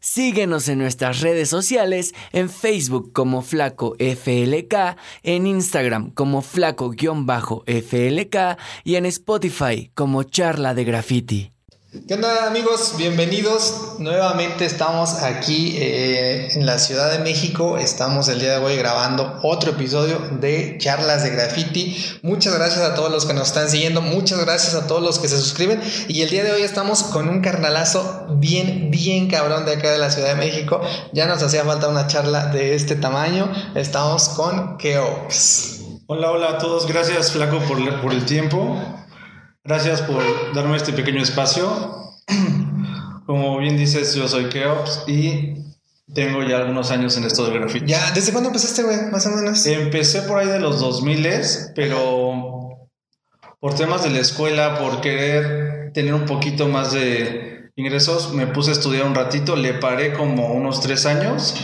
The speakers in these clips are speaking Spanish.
Síguenos en nuestras redes sociales, en Facebook como Flaco FLK, en Instagram como Flaco-FLK y en Spotify como Charla de Graffiti. ¿Qué onda amigos? Bienvenidos. Nuevamente estamos aquí eh, en la Ciudad de México. Estamos el día de hoy grabando otro episodio de Charlas de Graffiti. Muchas gracias a todos los que nos están siguiendo. Muchas gracias a todos los que se suscriben. Y el día de hoy estamos con un carnalazo bien, bien cabrón de acá de la Ciudad de México. Ya nos hacía falta una charla de este tamaño. Estamos con Keops. Hola, hola a todos. Gracias Flaco por, por el tiempo. Gracias por darme este pequeño espacio. Como bien dices, yo soy Keops y tengo ya algunos años en esto del grafiti. ¿Ya? ¿Desde cuándo empezaste, güey? Más o menos. Empecé por ahí de los 2000, pero por temas de la escuela, por querer tener un poquito más de ingresos, me puse a estudiar un ratito, le paré como unos tres años,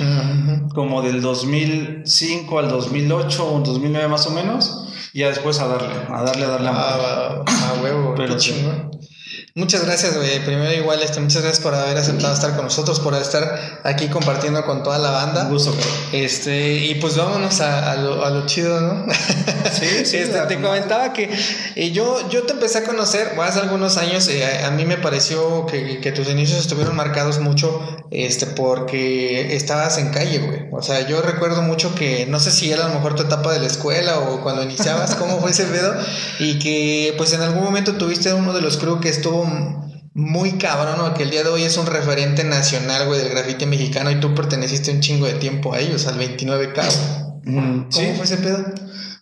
como del 2005 al 2008 o 2009 más o menos. Y ya después a darle, a darle, a darle a, ah, a huevo, Pero chingón. Muchas gracias, güey. Primero igual, este, muchas gracias por haber aceptado estar con nosotros, por estar aquí compartiendo con toda la banda. Un gusto, Este, y pues vámonos a, a, lo, a lo, chido, ¿no? Sí, sí. este, te comentaba que eh, yo, yo te empecé a conocer hace algunos años. Eh, a, mí me pareció que, que, tus inicios estuvieron marcados mucho este, porque estabas en calle, güey. O sea, yo recuerdo mucho que, no sé si era a lo mejor tu etapa de la escuela o cuando iniciabas, cómo fue ese pedo, y que pues en algún momento tuviste uno de los crew que estuvo muy cabrón, que el día de hoy es un referente nacional, güey, del grafite mexicano y tú perteneciste un chingo de tiempo a ellos, al 29K. ¿Cómo fue ese pedo?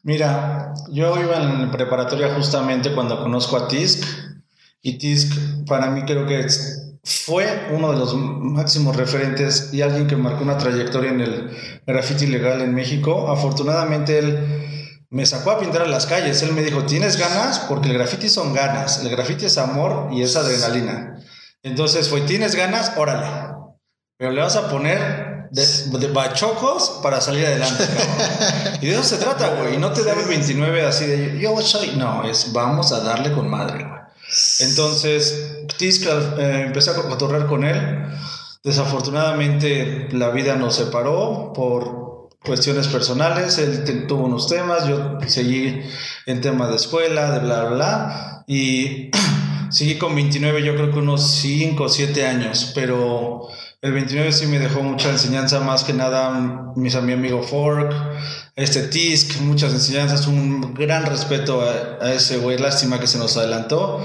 Mira, yo iba en preparatoria justamente cuando conozco a Tisk y Tisk para mí creo que fue uno de los máximos referentes y alguien que marcó una trayectoria en el grafiti legal en México. Afortunadamente él me sacó a pintar en las calles. Él me dijo, ¿tienes ganas? Porque el graffiti son ganas. El graffiti es amor y es adrenalina. Entonces fue, ¿tienes ganas? Órale. Pero le vas a poner de, bachocos para salir adelante. y de eso se trata, güey. Y no te da el 29 así de, yo soy... No, es vamos a darle con madre, güey. Entonces, Tisca, eh, empecé a cotorrear con él. Desafortunadamente la vida nos separó por cuestiones personales, él tuvo unos temas, yo seguí en temas de escuela, de bla, bla, bla, y seguí con 29 yo creo que unos 5 o 7 años, pero el 29 sí me dejó mucha enseñanza, más que nada mis, mi amigo Fork, este Tisk, muchas enseñanzas, un gran respeto a, a ese güey, lástima que se nos adelantó,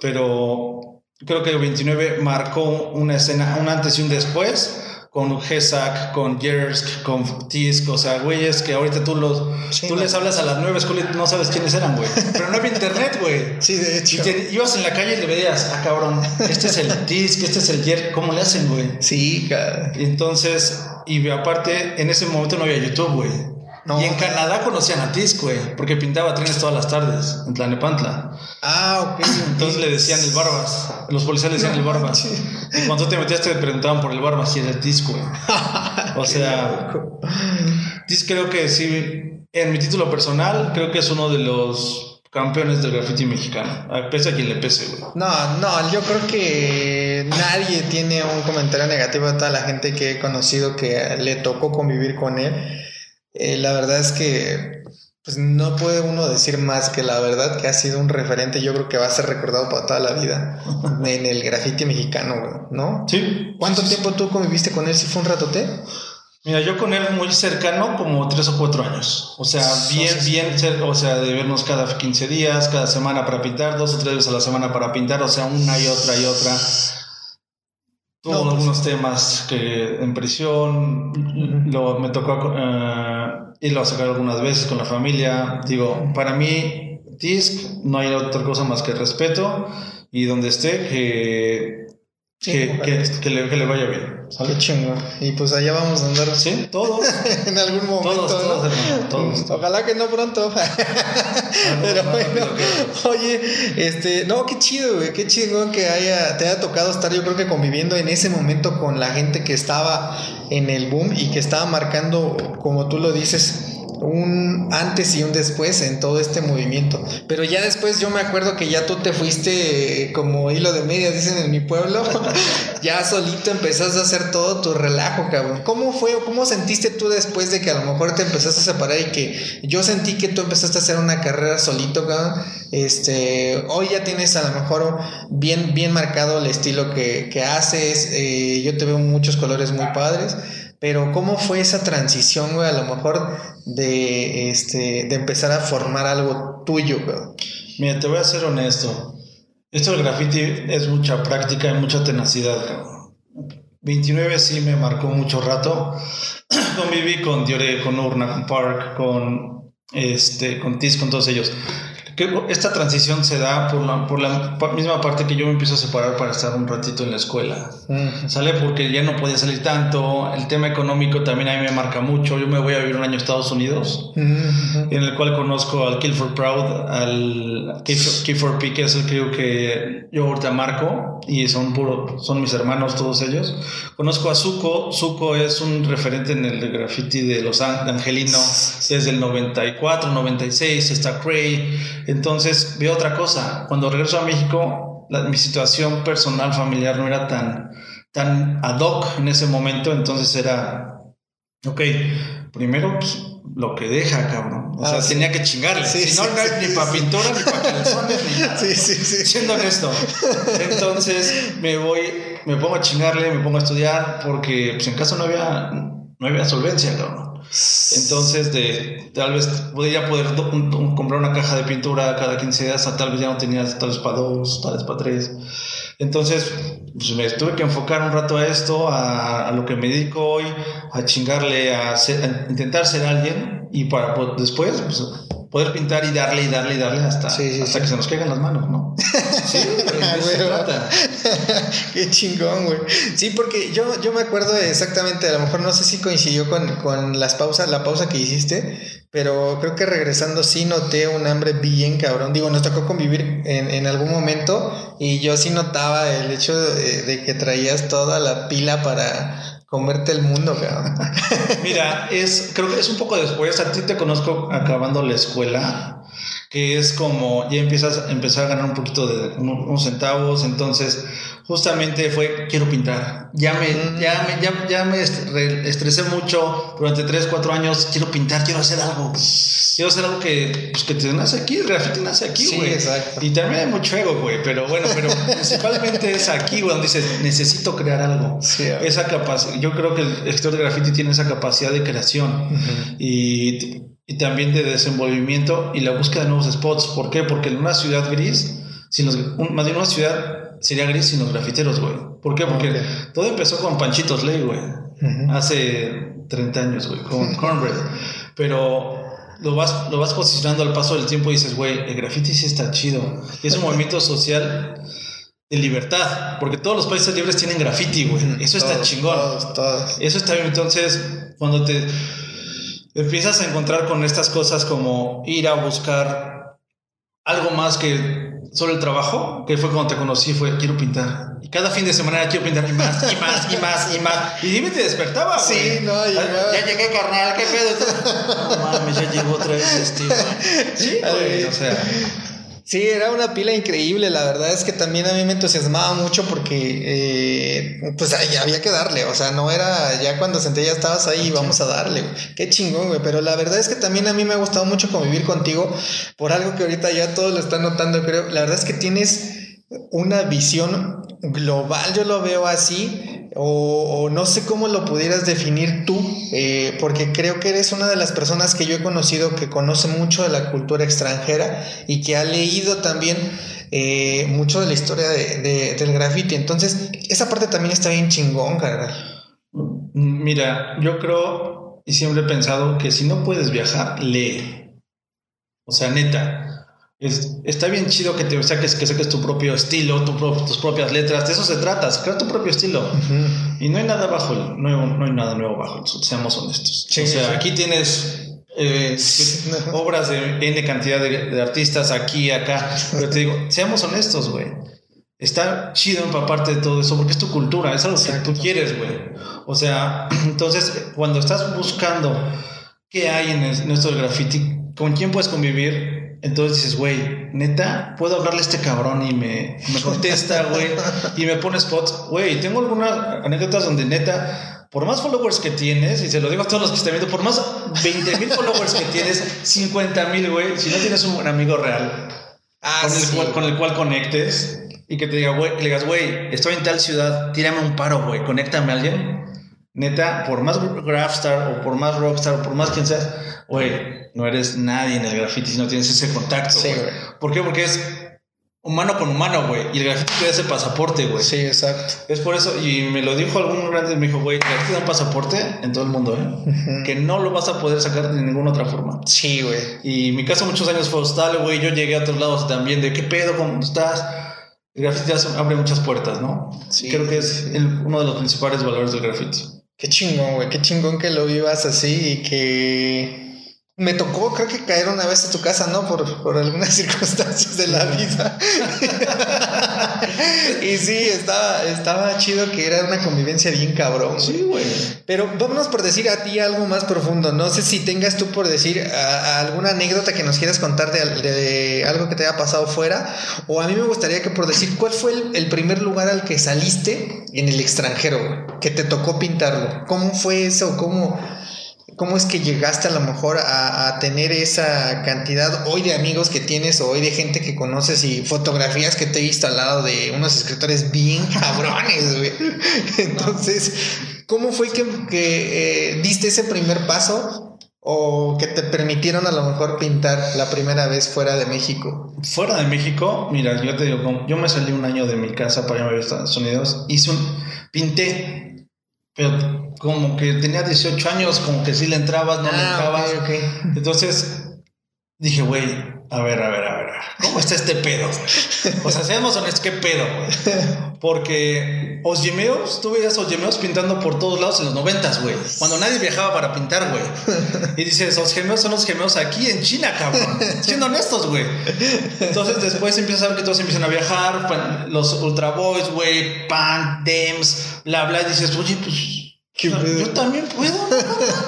pero creo que el 29 marcó una escena, un antes y un después, con GESAC, con Jersk, con Tisk, o sea, güeyes que ahorita tú los tú les hablas a las nueve escuelas y no sabes quiénes eran, güey. Pero no había internet, güey. Sí, de hecho. Y ibas en la calle y le veías, ah, cabrón, este es el Tisk, este es el Jersk, ¿cómo le hacen, güey? Sí, cara. Entonces, y aparte, en ese momento no había YouTube, güey y en Canadá conocían a Tisk, güey, porque pintaba trenes todas las tardes en Tlanepantla. Ah, ok. Entonces le decían el Barbas. Los policías le decían el Barbas. Y cuando te metías te preguntaban por el Barbas y era el Tisk, güey. O sea, creo que sí, en mi título personal, creo que es uno de los campeones del graffiti mexicano. Pese a quien le pese, güey. No, no, yo creo que nadie tiene un comentario negativo a toda la gente que he conocido que le tocó convivir con él eh, la verdad es que pues no puede uno decir más que la verdad que ha sido un referente, yo creo que va a ser recordado para toda la vida en el grafiti mexicano, ¿no? Sí. ¿Cuánto tiempo tú conviviste con él? ¿Si fue un ratote? Mira, yo con él muy cercano, como tres o cuatro años. O sea, bien, bien, o sea, de vernos cada 15 días, cada semana para pintar, dos o tres veces a la semana para pintar, o sea, una y otra y otra. Tuvo pues algunos temas que en prisión, lo, me tocó eh, irlo a sacar algunas veces con la familia. Digo, para mí, TISC no hay otra cosa más que respeto y donde esté, que que, que, le, que, le, vaya bien. ¿sale? Qué chingón. Y pues allá vamos a andar. Sí, todos. en algún momento. Todos, todos, Ojalá que no pronto. Pero bueno, oye, este, no, qué chido, güey. Qué chingón que haya, te haya tocado estar, yo creo que conviviendo en ese momento con la gente que estaba en el boom y que estaba marcando, como tú lo dices, un antes y un después en todo este movimiento. Pero ya después yo me acuerdo que ya tú te fuiste como hilo de media, dicen en mi pueblo. ya solito empezaste a hacer todo tu relajo, cabrón. ¿Cómo fue o cómo sentiste tú después de que a lo mejor te empezaste a separar y que yo sentí que tú empezaste a hacer una carrera solito, cabrón? Este, hoy ya tienes a lo mejor bien, bien marcado el estilo que, que haces. Eh, yo te veo muchos colores muy padres. Pero ¿cómo fue esa transición, güey? A lo mejor de, este, de empezar a formar algo tuyo, güey. Mira, te voy a ser honesto. Esto del graffiti es mucha práctica y mucha tenacidad. 29 sí me marcó mucho rato. Conviví con Diore, con Urna, con Park, con, este, con Tis, con todos ellos esta transición se da por la, por la misma parte que yo me empiezo a separar para estar un ratito en la escuela. Sale porque ya no podía salir tanto. El tema económico también a mí me marca mucho. Yo me voy a vivir un año a Estados Unidos, en el cual conozco al Kill for Proud, al Kill for P, que es el creo que yo ahorita marco, y son, puro, son mis hermanos todos ellos. Conozco a Zuko. Zuko es un referente en el graffiti de Los Angelinos desde el 94, 96. Está Cray entonces veo otra cosa. Cuando regreso a México, mi situación personal, familiar no era tan, tan ad hoc en ese momento. Entonces era, ok, primero pues, lo que deja, cabrón. O sea, ah, tenía que chingarle. si no, no hay ni para pintura, ni para calzones, ni nada. Sí, sí, sí. Siendo honesto. Entonces me voy, me pongo a chingarle, me pongo a estudiar, porque pues, en casa no había, no había solvencia, cabrón. Entonces, de, tal vez podía poder comprar una caja de pintura cada 15 días, a tal vez ya no tenía tal vez para dos, tal vez para tres. Entonces, pues me tuve que enfocar un rato a esto, a, lo que me dedico hoy, a chingarle, a, intentar ser alguien y para después pues, poder pintar y darle y darle y darle hasta, hasta que se nos caigan las manos, ¿no? Sí, Qué chingón, güey. Sí, porque yo, yo me acuerdo exactamente, a lo mejor no sé si coincidió con, con las pausas, la pausa que hiciste, pero creo que regresando sí noté un hambre bien cabrón. Digo, nos tocó convivir en, en algún momento y yo sí notaba el hecho de, de que traías toda la pila para comerte el mundo, cabrón. Mira, es, creo que es un poco después. A ti te conozco acabando la escuela, que es como ya empiezas a empezar a ganar un poquito de unos centavos. Entonces, justamente fue quiero pintar. Ya me, mm. ya me, ya, ya me estresé mucho durante 3, 4 años. Quiero pintar, quiero hacer algo. Quiero hacer algo que, pues, que te nace aquí, el graffiti nace aquí, güey. Sí, exacto. Y también hay mucho ego, güey. Pero bueno, pero principalmente es aquí, güey, donde dices, necesito crear algo. Sí, esa capacidad, yo creo que el escritor de graffiti tiene esa capacidad de creación y, y también de desenvolvimiento y la búsqueda de nuevos spots. ¿Por qué? Porque en una ciudad gris, si los, más bien una ciudad sería gris sin los grafiteros, güey. ¿Por qué? Porque todo empezó con Panchitos Ley, güey. Hace 30 años, güey, con Cornbread. Pero lo vas, lo vas posicionando al paso del tiempo y dices, güey, el graffiti sí está chido. es un movimiento social de libertad, porque todos los países libres tienen graffiti, güey. Eso está chingón. Eso está bien. Entonces, cuando te empiezas a encontrar con estas cosas como ir a buscar algo más que solo el trabajo, que fue cuando te conocí, fue quiero pintar. Y cada fin de semana quiero pintar y más, y más, y más, y más. Y dime, te despertaba, Sí, no, ya, ya llegué, carnal, qué pedo. No mames, ya llegó otra vez este, Sí, güey, o sea. Sí, era una pila increíble. La verdad es que también a mí me entusiasmaba mucho porque, eh, pues había que darle. O sea, no era ya cuando senté ya estabas ahí, vamos a darle. Qué chingón, güey. Pero la verdad es que también a mí me ha gustado mucho convivir contigo por algo que ahorita ya todos lo están notando, creo. La verdad es que tienes una visión global, yo lo veo así, o, no sé cómo lo pudieras definir tú, eh, porque creo que eres una de las personas que yo he conocido que conoce mucho de la cultura extranjera y que ha leído también eh, mucho de la historia de, del graffiti. Entonces, esa parte también está bien chingón, carnal. Mira, yo creo y siempre he pensado que si no puedes viajar, lee. O sea, neta, está bien chido que te saques, que saques tu propio estilo, tu tus propias letras, de eso se trata, crea tu propio estilo. Y no hay nada bajo el, nuevo, no hay nada nuevo bajo seamos honestos. o sea, aquí tienes eh, obras de N cantidad de, artistas aquí, acá, pero te digo, seamos honestos, güey. Está chido empaparte de todo eso porque es tu cultura, es algo que tú quieres, güey. O sea, entonces, cuando estás buscando qué hay en nuestro graffiti, con quién puedes convivir. Entonces dices, güey, neta, puedo hablarle a este cabrón y me, me contesta, güey, y me pone spots. Güey, tengo algunas anécdotas donde neta, por más followers que tienes, y se lo digo a todos los que están viendo, por más 20 mil followers que tienes, 50 mil, güey, si no tienes un amigo real ah, con, el cual, con el cual conectes y que te diga, güey, le digas, güey, estoy en tal ciudad, tírame un paro, güey, conéctame a alguien neta, por más Grafstar o por más Rockstar o por más quien sea, güey, no eres nadie en el graffiti si no tienes ese contacto. Sí, güey. ¿Por qué? Porque es humano con humano, güey. Y el graffiti te da ese pasaporte, güey. Sí, exacto. Es por eso, y me lo dijo algún grande, me dijo, güey, el graffiti da un pasaporte en todo el mundo, ¿eh? Que no lo vas a poder sacar de ninguna otra forma. Sí, güey. Y mi caso muchos años fue hostal, güey. Yo llegué a otros lados también de, ¿qué pedo? ¿Cómo estás? El graffiti abre muchas puertas, ¿no? Sí. Creo que es uno de los principales valores del graffiti. Qué chingón, güey. Qué chingón que lo vivas así y que me tocó, creo que caer una vez a tu casa, ¿no? Por, por algunas circunstancias de la vida. y sí, estaba, estaba chido que era una convivencia bien cabrón. Sí, güey. Pero vámonos por decir a ti algo más profundo. No sé si tengas tú por decir alguna anécdota que nos quieras contar de, algo que te haya pasado fuera. O a mí me gustaría que por decir, ¿cuál fue el, el primer lugar al que saliste en el extranjero, güey? Que te tocó pintarlo. ¿Cómo fue eso? ¿Cómo...? ¿Cómo es que llegaste a lo mejor a, tener esa cantidad hoy de amigos que tienes o hoy de gente que conoces y fotografías que te he visto al lado de unos escritores bien cabrones, güey? Entonces, ¿cómo fue que, eh, diste ese primer paso o que te permitieron a lo mejor pintar la primera vez fuera de México? Fuera de México, mira, yo te digo, yo me salí un año de mi casa para ir a Estados Unidos, hice un, pinté, pero como que tenía 18 años, como que sí le entrabas, no le ah, entrabas. Entonces dije, güey, a ver, a ver, a ver, ¿cómo está este pedo? O sea, seamos honestos, ¿qué pedo, güey? Porque Osgemeos, tú veías Osgemeos pintando por todos lados en los noventas, güey. Cuando nadie viajaba para pintar, güey. Y dices, Osgemeos son los gemeos aquí en China, cabrón. Siendo honestos, güey. Entonces después empiezas a ver que todos empiezan a viajar, los Ultra Boys, güey, Pan, Dems, bla, bla. Y dices, oye, pues yo también puedo.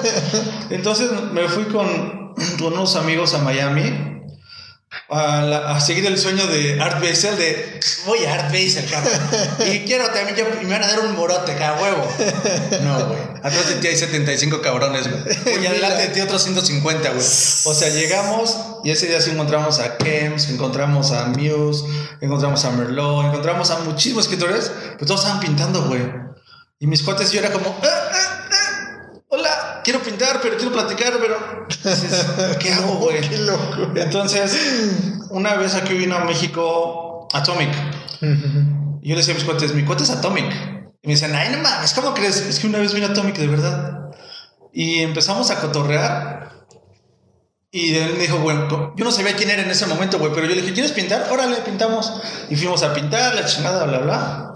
Entonces me fui con, unos amigos a Miami a, seguir el sueño de Art Basel de voy a Art Basel, cabrón. Y quiero también, yo, me van a dar un morote, cada huevo. No, güey. Atrás de ti hay 75 cabrones, güey. Y adelante de ti otros 150, güey. O sea, llegamos y ese día sí encontramos a Kems, encontramos a Muse, encontramos a Merlot, encontramos a muchísimos escritores, pero todos estaban pintando, güey. Y mis cuates yo era como, ah, ah, ah, hola, quiero pintar, pero quiero platicar, pero ¿qué hago, güey? Qué loco. Entonces, una vez aquí vino a México Atomic. Y yo le decía a mis cuates, mi cuate es Atomic. Y me decían, ay, no mames, ¿cómo crees? Es que una vez vino Atomic, de verdad. Y empezamos a cotorrear. Y él me dijo, bueno, yo no sabía quién era en ese momento, güey, pero yo le dije, ¿quieres pintar? Órale, pintamos. Y fuimos a pintar, la chingada, bla, bla.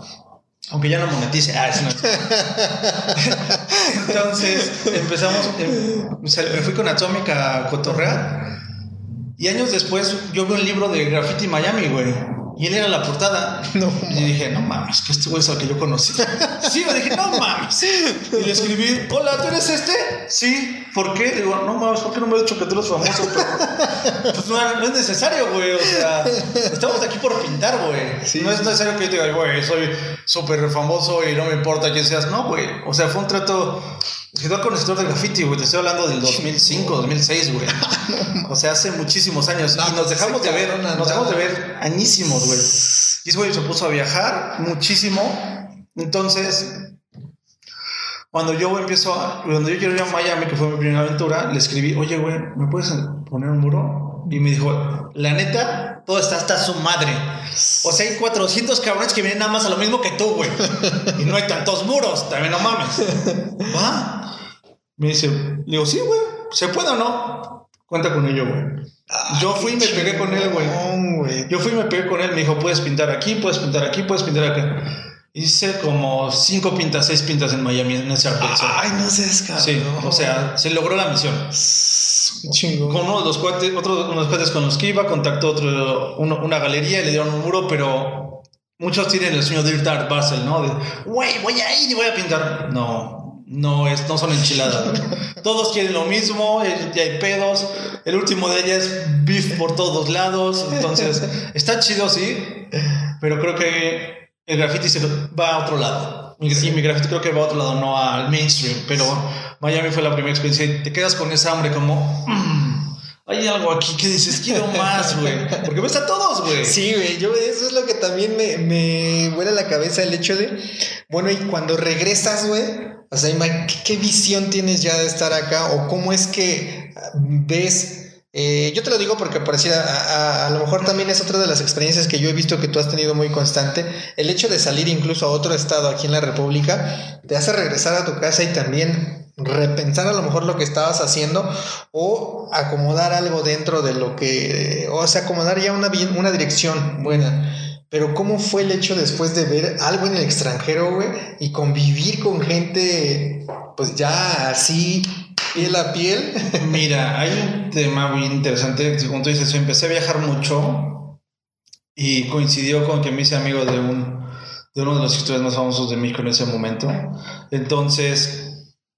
Aunque ya no monetice. Ah, Entonces empezamos, em, me fui con Atomic a cotorrear. Y años después yo vi un libro de Graffiti Miami, güey. Y él era la portada. No. Y dije, no mames, que este güey es el que yo conocí. sí, yo dije, no mames. Y le escribí, hola, ¿tú eres este? Sí. ¿Por qué? Digo, no mames, ¿por qué no me has dicho que tú eres famoso? pues no, es necesario, güey. O sea, estamos aquí por pintar, güey. Sí. No es necesario que yo te diga, güey, soy súper famoso y no me importa quién seas. No, güey. O sea, fue un trato Escritor con escritor de graffiti, güey. Te estoy hablando del 2005, 2006, güey. O sea, hace muchísimos años. y nos dejamos de ver, nos dejamos de ver añísimos, güey. Y ese güey se puso a viajar muchísimo. Entonces, cuando yo empiezo a, cuando yo quiero ir a Miami, que fue mi primera aventura, le escribí, oye, güey, ¿me puedes poner un muro? Y me dijo, la neta, todo está hasta su madre. O sea, hay 400 cabrones que vienen nada más a lo mismo que tú, güey. Y no hay tantos muros, también no mames. ¿Va? Me dice, le digo, sí, güey, ¿se puede o no? Cuenta con ello, güey. Ah, yo fui y me pegué con él, güey. Yo fui y me pegué con él. Me dijo, puedes pintar aquí, puedes pintar aquí, puedes pintar acá. Hice como cinco pintas, seis pintas en Miami en ese arco. Ay, no seas cabrón. Sí, o sea, se logró la misión. Chingón. Con uno de los cuates, otro los cuates con los que iba, contactó otro, una galería y le dieron un muro, pero muchos tienen el sueño de ir a Basel, ¿no? De, güey, voy a ir y voy a pintar. No, no, es, no son enchiladas. todos quieren lo mismo, ya hay pedos. El último de ellas es beef por todos lados. Entonces, está chido, sí. Pero creo que el graffiti se va a otro lado. Sí, mi graffiti creo que va a otro lado, no al mainstream. Pero Miami fue la primera experiencia y te quedas con esa hambre como... Mm, hay algo aquí que dices, quiero más, güey. Porque ves a todos, güey. Sí, güey. Yo, eso es lo que también me, me vuela la cabeza el hecho de, bueno, y cuando regresas, güey, o sea, ¿qué, ¿qué, visión tienes ya de estar acá? ¿O cómo es que ves eh, yo te lo digo porque parecía, a, a, lo mejor también es otra de las experiencias que yo he visto que tú has tenido muy constante. El hecho de salir incluso a otro estado aquí en la República te hace regresar a tu casa y también repensar a lo mejor lo que estabas haciendo o acomodar algo dentro de lo que, o sea, acomodar ya una, una dirección buena. Pero ¿cómo fue el hecho después de ver algo en el extranjero, güey? Y convivir con gente, pues ya así piel a piel. Mira, hay un tema muy interesante. Como tú dices, empecé a viajar mucho y coincidió con que me hice amigo de, un, de uno de los escritores más famosos de México en ese momento. Entonces,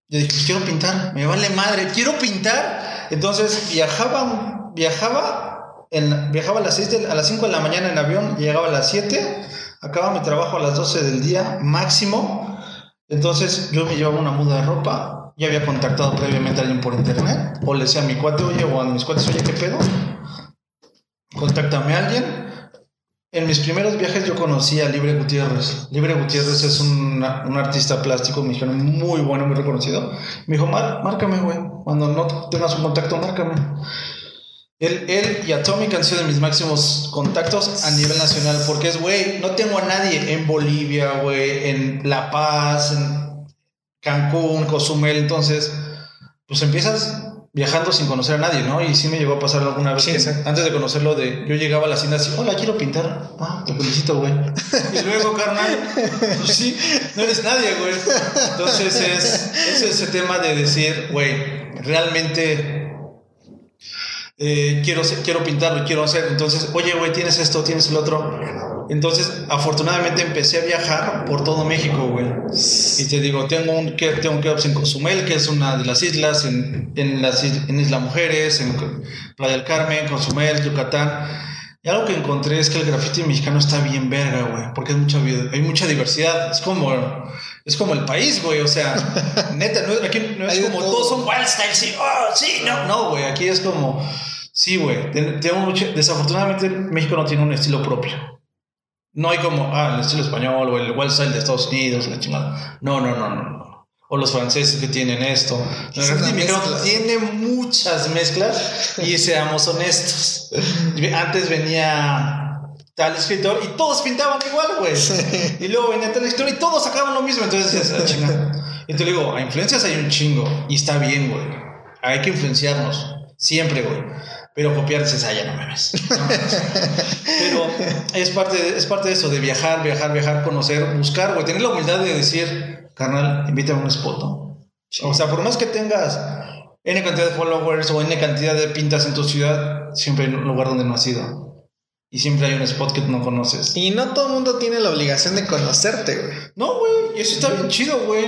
yo dije, pues quiero pintar, me vale madre, quiero pintar. Entonces viajaba, viajaba, viajaba a las, 6 a las 5 de la mañana en avión, llegaba a las 7, acababa mi trabajo a las 12 del día máximo. Entonces yo me llevaba una muda de ropa, ya había contactado previamente a alguien por internet, o le decía a mi cuate, oye, o a mis cuates, oye, ¿qué pedo? Contáctame a alguien. En mis primeros viajes yo conocí a Libre Gutiérrez. Libre Gutiérrez es un, un artista plástico mexicano muy bueno, muy reconocido. Me dijo, márcame, güey. Cuando no tengas un contacto, márcame. Él, él y Atomic han sido de mis máximos contactos a nivel nacional, porque es, güey, no tengo a nadie en Bolivia, güey, en La Paz, en Cancún, Cozumel, entonces, pues empiezas viajando sin conocer a nadie, ¿no? Y sí me llegó a pasar alguna vez que antes de conocerlo, de yo llegaba a la hacienda así, hola, quiero pintar. Ah, te felicito, güey. y luego, carnal, pues sí, no eres nadie, güey. Entonces es, es ese tema de decir, güey, realmente eh, quiero, quiero pintarlo, quiero hacer. Entonces, oye, güey, tienes esto, tienes el otro. Entonces, afortunadamente empecé a viajar por todo México, güey. Y te digo, tengo un que tengo que en Cozumel, que es una de las islas, en, en, las, en Isla Mujeres, en Playa del Carmen, Cozumel, Yucatán. Y algo que encontré es que el graffiti mexicano está bien verga, güey, porque hay mucha, hay mucha diversidad. Es como, es como el país, güey, o sea, neta, no, aquí no es como todos son wild style, sí, oh, sí, no, no, güey, aquí es como, sí, güey, desafortunadamente México no tiene un estilo propio. No hay como, ah, el estilo español o el style de Estados Unidos, la chingada. No, no, no, no. O los franceses que tienen esto. El tiene muchas mezclas y seamos honestos. Antes venía tal escritor y todos pintaban igual, güey. Y luego venía tal escritor y todos sacaban lo mismo. Entonces ah, chingada. Y te digo, a influencias hay un chingo y está bien, güey. Hay que influenciarnos. Siempre, güey. Pero copiar dices, ah, ya no me ves. Pero es parte, de, es parte de eso, de viajar, viajar, viajar, conocer, buscar, güey. Tener la humildad de decir, carnal, invítame a un spot, ¿no? O sea, por más que tengas N cantidad de followers o N cantidad de pintas en tu ciudad, siempre hay un lugar donde no has ido. Y siempre hay un spot que no conoces. Y no todo el mundo tiene la obligación de conocerte, güey. No, güey. Y eso está bien chido, güey.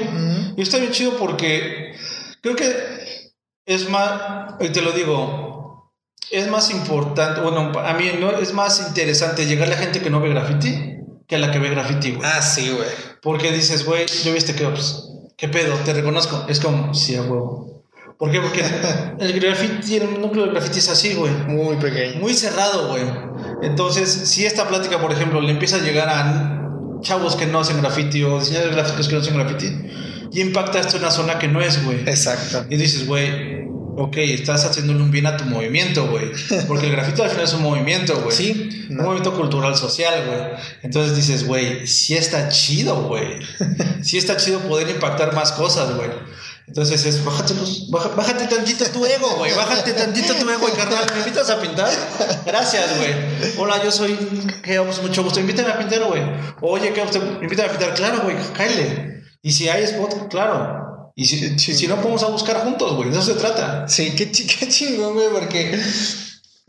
Y está bien chido porque creo que es más, y te lo digo, es más importante, bueno, a mí no es más interesante llegar a la gente que no ve graffiti que a la que ve graffiti, güey. Ah, sí, güey. Porque dices, güey, yo viste que, pues, ¿qué pedo? Te reconozco. Es como, sí, a huevo. ¿Por qué? Porque el graffiti, el núcleo del graffiti es así, güey. Muy pequeño. Muy cerrado, güey. Entonces, si esta plática, por ejemplo, le empieza a llegar a chavos que no hacen graffiti o diseñadores gráficos que no hacen graffiti, y impacta esto en una zona que no es, güey. Exacto. Y dices, güey, ok, estás haciéndole un bien a tu movimiento, güey. Porque el grafito al final es un movimiento, güey. Sí. Un movimiento cultural social, güey. Entonces dices, güey, sí está chido, güey. Sí está chido poder impactar más cosas, güey. Entonces es, bájate, los, bájate tantito tu ego, güey. Bájate tantito tu ego, carnal. ¿Me invitas a pintar? Gracias, güey. Hola, yo soy. Que vamos, mucho gusto. Invítame a pintar, güey. Oye, ¿qué usted? Invítame a pintar. Claro, güey, cállate. Y si hay spot, claro. Y si, si, no, vamos a buscar juntos, güey. De eso se trata. Sí, qué, qué chingón, güey, porque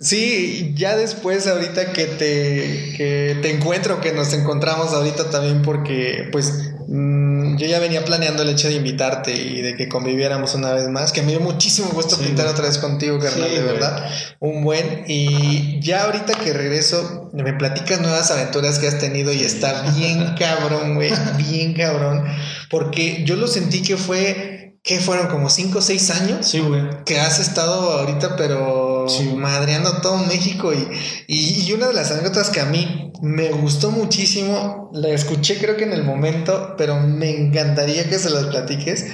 sí, ya después, ahorita que te, que te encuentro, que nos encontramos ahorita también, porque pues mm, yo ya venía planeando el hecho de invitarte y de que conviviéramos una vez más, que me dio muchísimo gusto pintar otra vez contigo, carnal, de verdad. Un buen. Y ya ahorita que regreso, me platicas nuevas aventuras que has tenido y está bien cabrón, güey, bien cabrón. Porque yo lo sentí que fue ¿Qué fueron? ¿Como 5 o 6 años? Sí, güey. Que has estado ahorita, pero madreando todo México. Y, y, una de las anécdotas que a mí me gustó muchísimo, la escuché creo que en el momento, pero me encantaría que se las platiques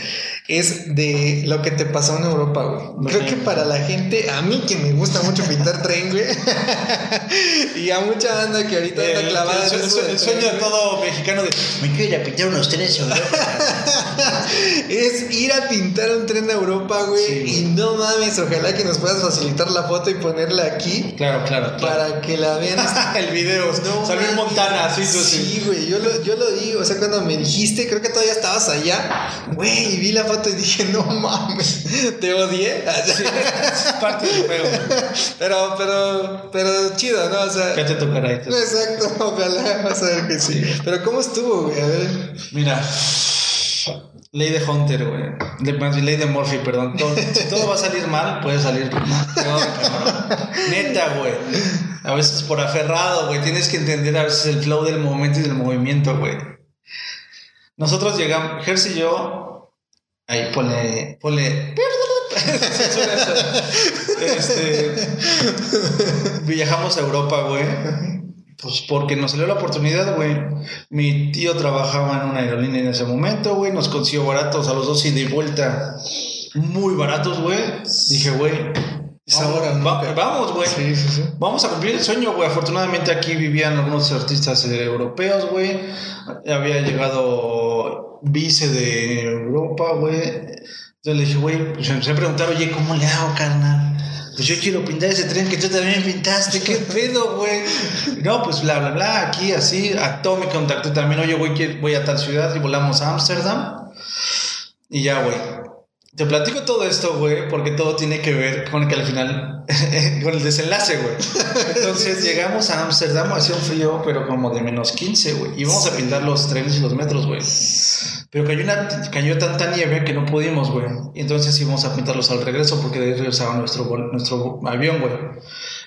es de lo que te pasó en Europa, güey. Creo que para la gente, a mí que me gusta mucho pintar tren, güey, y a mucha banda que ahorita está clavada el, el, sueño de todo mexicano de me quiero ir a pintar unos trenes en Europa. es ir a pintar un tren de Europa, güey, y no mames, ojalá que nos puedas facilitar la foto y ponerla aquí. Claro, claro. Para que la vean. el video. No, Salir Montana, sí, sí. güey, yo lo, yo lo digo, o sea, cuando me dijiste, creo que todavía estabas allá, güey, y vi la foto y dije, no mames, te odié. es parte del juego. Pero, pero, pero chido, ¿no? O sea. ¿Qué te tocará? Exacto, ojalá, vas a ver que sí. Pero ¿cómo estuvo, güey? A ver. Mira. Ley de Hunter, güey. ley de Murphy, perdón. si todo va a salir mal, puede salir mal. Neta, güey. A veces por aferrado, güey. Tienes que entender a veces el flow del momento y del movimiento, güey. Nosotros llegamos, Jersey y yo Ahí ponle, ponle, este, viajamos a Europa, güey. Pues porque nos salió la oportunidad, güey. Mi tío trabajaba en una aerolínea en ese momento, güey. Nos consiguió baratos a los dos y de vuelta. Muy baratos, güey. Dije, güey. Vamos, vamos, güey. Sí, sí, sí. Vamos a cumplir el sueño, güey. Afortunadamente aquí vivían algunos artistas europeos, güey. Había llegado vice de Europa, güey. Entonces le dije, güey, pues empecé a preguntar, oye, ¿cómo le hago, carnal? Pues yo quiero pintar ese tren que tú también pintaste, ¿qué pedo, güey? No, pues bla, bla, bla, aquí, así. A todo me contacté también, oye, güey, voy a tal ciudad y volamos a Ámsterdam. Y ya, güey. Te platico todo esto, güey, porque todo tiene que ver con que al final, con el desenlace, güey. Entonces llegamos a Ámsterdam, hacía un frío, pero como de menos 15, güey. Y vamos a pintar los trenes y los metros, güey. Pero cayó, una, cayó tanta nieve que no pudimos, güey. Y entonces íbamos a pintarlos al regreso porque de ahí regresaba nuestro, nuestro avión, güey.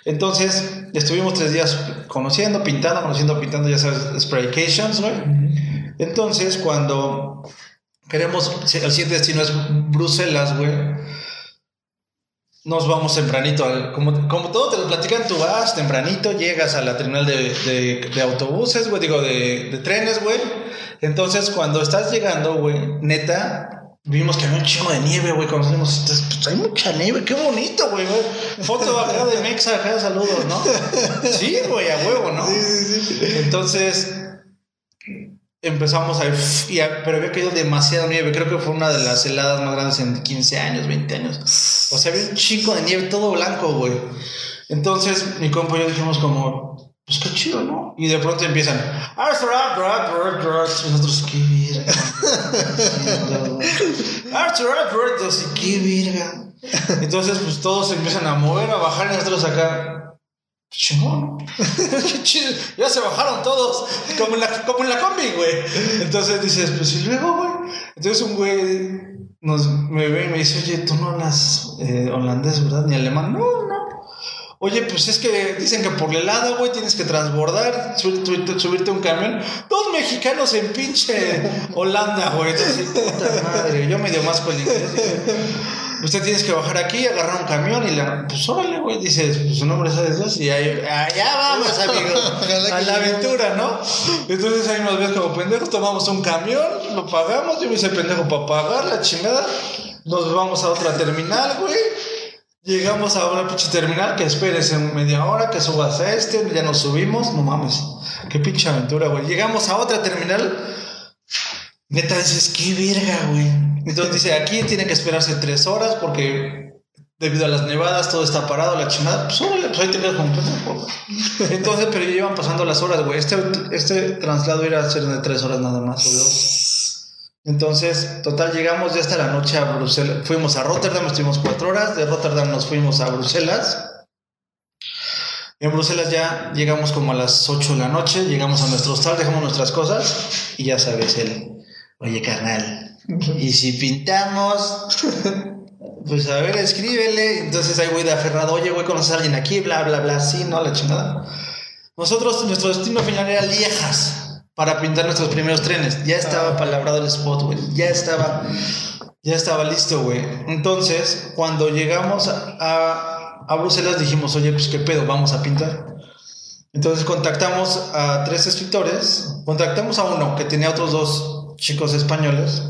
Entonces estuvimos tres días conociendo, pintando, conociendo, pintando, ya sabes, spraycations, güey. Entonces cuando queremos, el siguiente destino es Bruselas, güey. Nos vamos tempranito, como, como todo te lo platican, tú vas tempranito, llegas a la terminal de, de, de autobuses, güey, digo, de, de trenes, güey entonces, cuando estás llegando, güey, neta, vimos que había un chingo de nieve, güey. Cuando salimos, pues hay mucha nieve, qué bonito, güey. Foto acá de Mexa, acá, saludos, ¿no? Sí, güey, a huevo, ¿no? Sí, sí, sí. Entonces, empezamos a ir, pero había caído demasiada nieve. Creo que fue una de las heladas más grandes en 15 años, 20 años. O sea, había un chingo de nieve, todo blanco, güey. Entonces, mi compa y yo dijimos como, pues qué chido, ¿no? Y de pronto empiezan, y nosotros, qué virga. qué virga. Entonces, pues todos empiezan a mover, a bajar y nosotros acá, chingón. ya se bajaron todos, como en la, como en la combi, güey. Entonces dices, pues y luego, güey. Entonces un güey nos, me ve y me dice, oye, tú no hablas eh, holandés, ¿verdad? Ni alemán. No, no. Oye, pues es que dicen que por el lado, güey, tienes que transbordar, subirte, un camión. Dos mexicanos en pinche Holanda, güey. Entonces, puta madre, yo medio más con el inglés. Usted tienes que bajar aquí, agarrar un camión y la. Pues órale, güey. Dices, pues su nombre es Dios. Y ahí, allá vamos, amigo. a la aventura, ¿no? Entonces ahí nos ves como pendejos, tomamos un camión, lo pagamos. Yo me hice pendejo para pagar la chingada. Nos vamos a otra terminal, güey Llegamos a una pinche terminal, que esperes en media hora, que subas a este, ya nos subimos, no mames. Qué pinche aventura, güey. Llegamos a otra terminal, neta dices, qué verga, güey. Entonces dice, aquí tiene que esperarse tres horas porque debido a las nevadas todo está parado, la chingada. Pues pues ahí te quedas como Entonces, pero ya llevan pasando las horas, güey. Este, este traslado iba a ser de tres horas nada más o dos. Entonces, total, llegamos ya hasta la noche a Bruselas. Fuimos a Rotterdam, estuvimos cuatro horas. De Rotterdam nos fuimos a Bruselas. En Bruselas ya llegamos como a las 8 de la noche, llegamos a nuestro hostal, dejamos nuestras cosas y ya sabes, el, oye, carnal, y si pintamos, pues a ver, escríbele. Entonces ahí voy de aferrado, oye, güey, conoces a alguien aquí, bla, bla, bla, sí, no, la chingada. Nosotros, nuestro destino final era Liejas para pintar nuestros primeros trenes. Ya estaba palabrado el spot, güey. Ya estaba, ya estaba listo, güey. Entonces, cuando llegamos a, a Bruselas, dijimos, oye, pues qué pedo, vamos a pintar. Entonces contactamos a tres escritores, contactamos a uno que tenía otros dos chicos españoles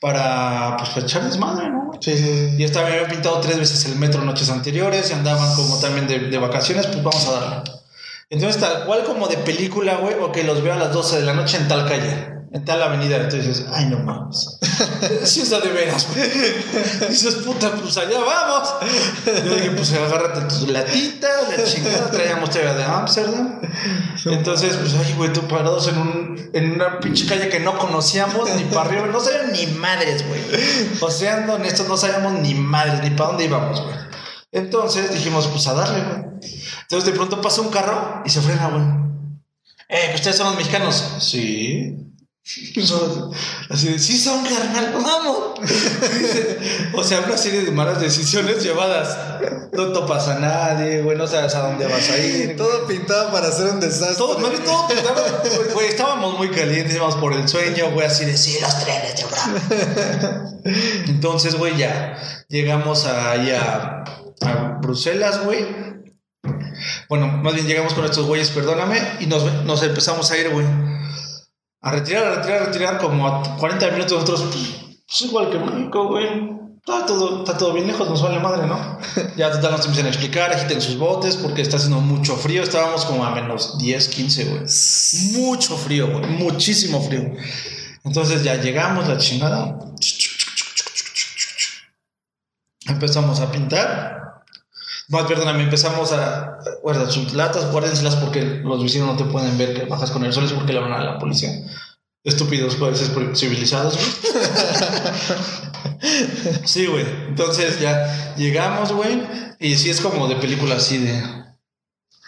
para pues echarles madre, ¿no? Sí, sí, Y esta había pintado tres veces el metro noches anteriores y andaban como también de, de vacaciones, pues vamos a darle. Entonces, tal cual como de película, güey, o que los veo a las 12 de la noche en tal calle en tal avenida. Entonces dices, ay, no mames. Si es de veras, Dices, puta, pues allá vamos. Yo dije, pues agárrate tu latita, la chingada. Traíamos todavía de Amsterdam. Entonces, pues, ay, güey, tú parados en, un, en una pinche calle que no conocíamos ni para arriba. No sabían ni madres, güey. O sea, honestos, no sabíamos ni madres, ni para dónde íbamos, güey. Entonces dijimos, pues a darle, güey. Entonces de pronto pasa un carro y se frena, güey. Eh, ustedes son los mexicanos. Sí. Así de, sí son carnal, vamos. o sea, una serie de malas decisiones llevadas. No topas a nadie, güey, no sabes a dónde vas a ir. Todo pintado para hacer un desastre. Todo, todo pintado, güey, estábamos muy calientes, íbamos por el sueño, güey, así de, sí, los trenes de Entonces, güey, ya llegamos ahí a, a Bruselas, güey. Bueno, más bien llegamos con estos güeyes, perdóname, y nos, nos empezamos a ir, güey a retirar, a retirar, a retirar, como a 40 minutos nosotros, pues, igual que México, güey. Está todo, está todo bien lejos, nos vale madre, ¿no? ya total nos empiezan a explicar, agiten sus botes porque está haciendo mucho frío. Estábamos como a menos 10, 15, güey. Mucho frío, güey. Muchísimo frío. Entonces ya llegamos, la chingada. Empezamos a pintar. No, perdóname, empezamos a. Guarda sus latas, guárdenselas porque los vecinos no te pueden ver que bajas con el sol, es porque le van a la policía. Estúpidos, jueces civilizados, güey. sí, güey. Entonces ya llegamos, güey. Y sí es como de película así de.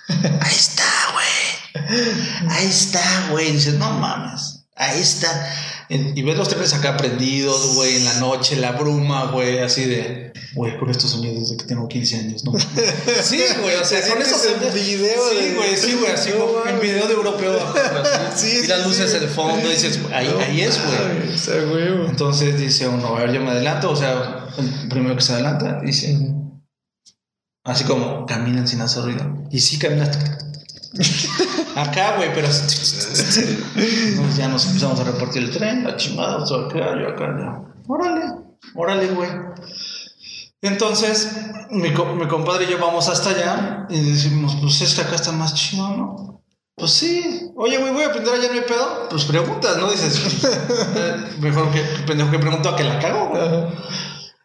Ahí está, güey. Ahí está, güey. Dices, no mames. Ahí está. Y ves los trenes acá prendidos, güey, en la noche, la bruma, güey, así de, güey, con estos sonidos desde que tengo 15 años, ¿no? sí, güey, o sea, con esos video Sí, güey, sí, güey, así como en video de europeo. sí, y las luces en el fondo, dices, ahí, ahí es, güey. Entonces dice uno, a ver, yo me adelanto, o sea, el primero que se adelanta, dice, así como, caminan sin hacer ruido. Y sí caminas Acá, güey, pero. Entonces ya nos empezamos a repartir el tren, la chingada, acá, yo acá, ya. Órale, órale, güey. Entonces, mi, mi compadre y yo vamos hasta allá y decimos, pues es que acá está más chido, ¿no? Pues sí. Oye, güey, voy a aprender allá, no hay pedo. Pues preguntas, ¿no? Dices, eh, mejor que pendejo que pregunto a que la cago, güey.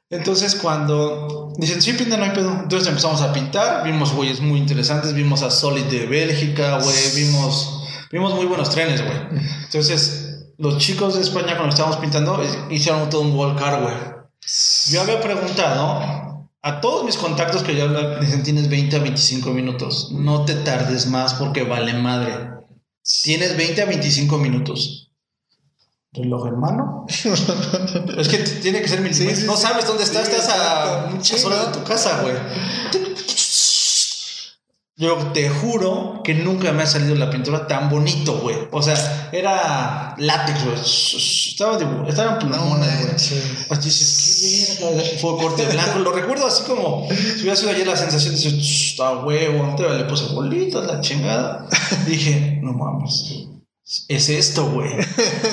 Entonces, cuando dicen, sí, pinta, no hay pedo. Entonces empezamos a pintar. Vimos güeyes muy interesantes. Vimos a Solid de Bélgica, güey. Vimos, vimos muy buenos trenes, güey. Entonces, los chicos de España, cuando estábamos pintando, hicieron todo un volcar, güey. Yo había preguntado a todos mis contactos que ya dicen, tienes 20 a 25 minutos. No te tardes más porque vale madre. Tienes 20 a 25 minutos reloj en mano. es que tiene que ser mil. no sabes dónde estás, estás a muchas horas de tu casa, güey. Yo te juro que nunca me ha salido la pintura tan bonito, güey. O sea, era látex, güey. Estaba, de, estaba en plumones, güey. Así dices, qué Fue corte blanco. Lo recuerdo así como si hubiera sido ayer la sensación de decir, está huevo. Le puse bolitas, la chingada. Dije, no mames es esto, güey.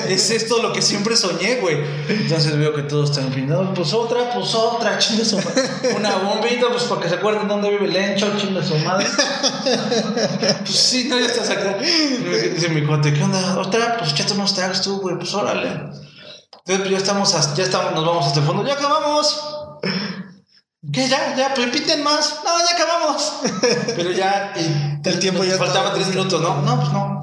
es esto lo que siempre soñé, güey. Entonces veo que todos están pintados. Pues otra, pues otra, chingue su madre. Una bombita, pues para que se acuerden dónde vive Lencho, chingue su madre. pues sí, no, ya estás acá. Dice mi cuate, ¿qué onda? Otra, pues échate unos tags tú, güey, pues órale. Entonces pues ya estamos, ya estamos, nos vamos hasta el fondo. ¡Ya acabamos! ¿Qué? ¿Ya? ¿Ya? Pues más. No, ya acabamos. Pero ya... Y, el tiempo ya... Faltaba tres minutos, ¿no? No, pues no.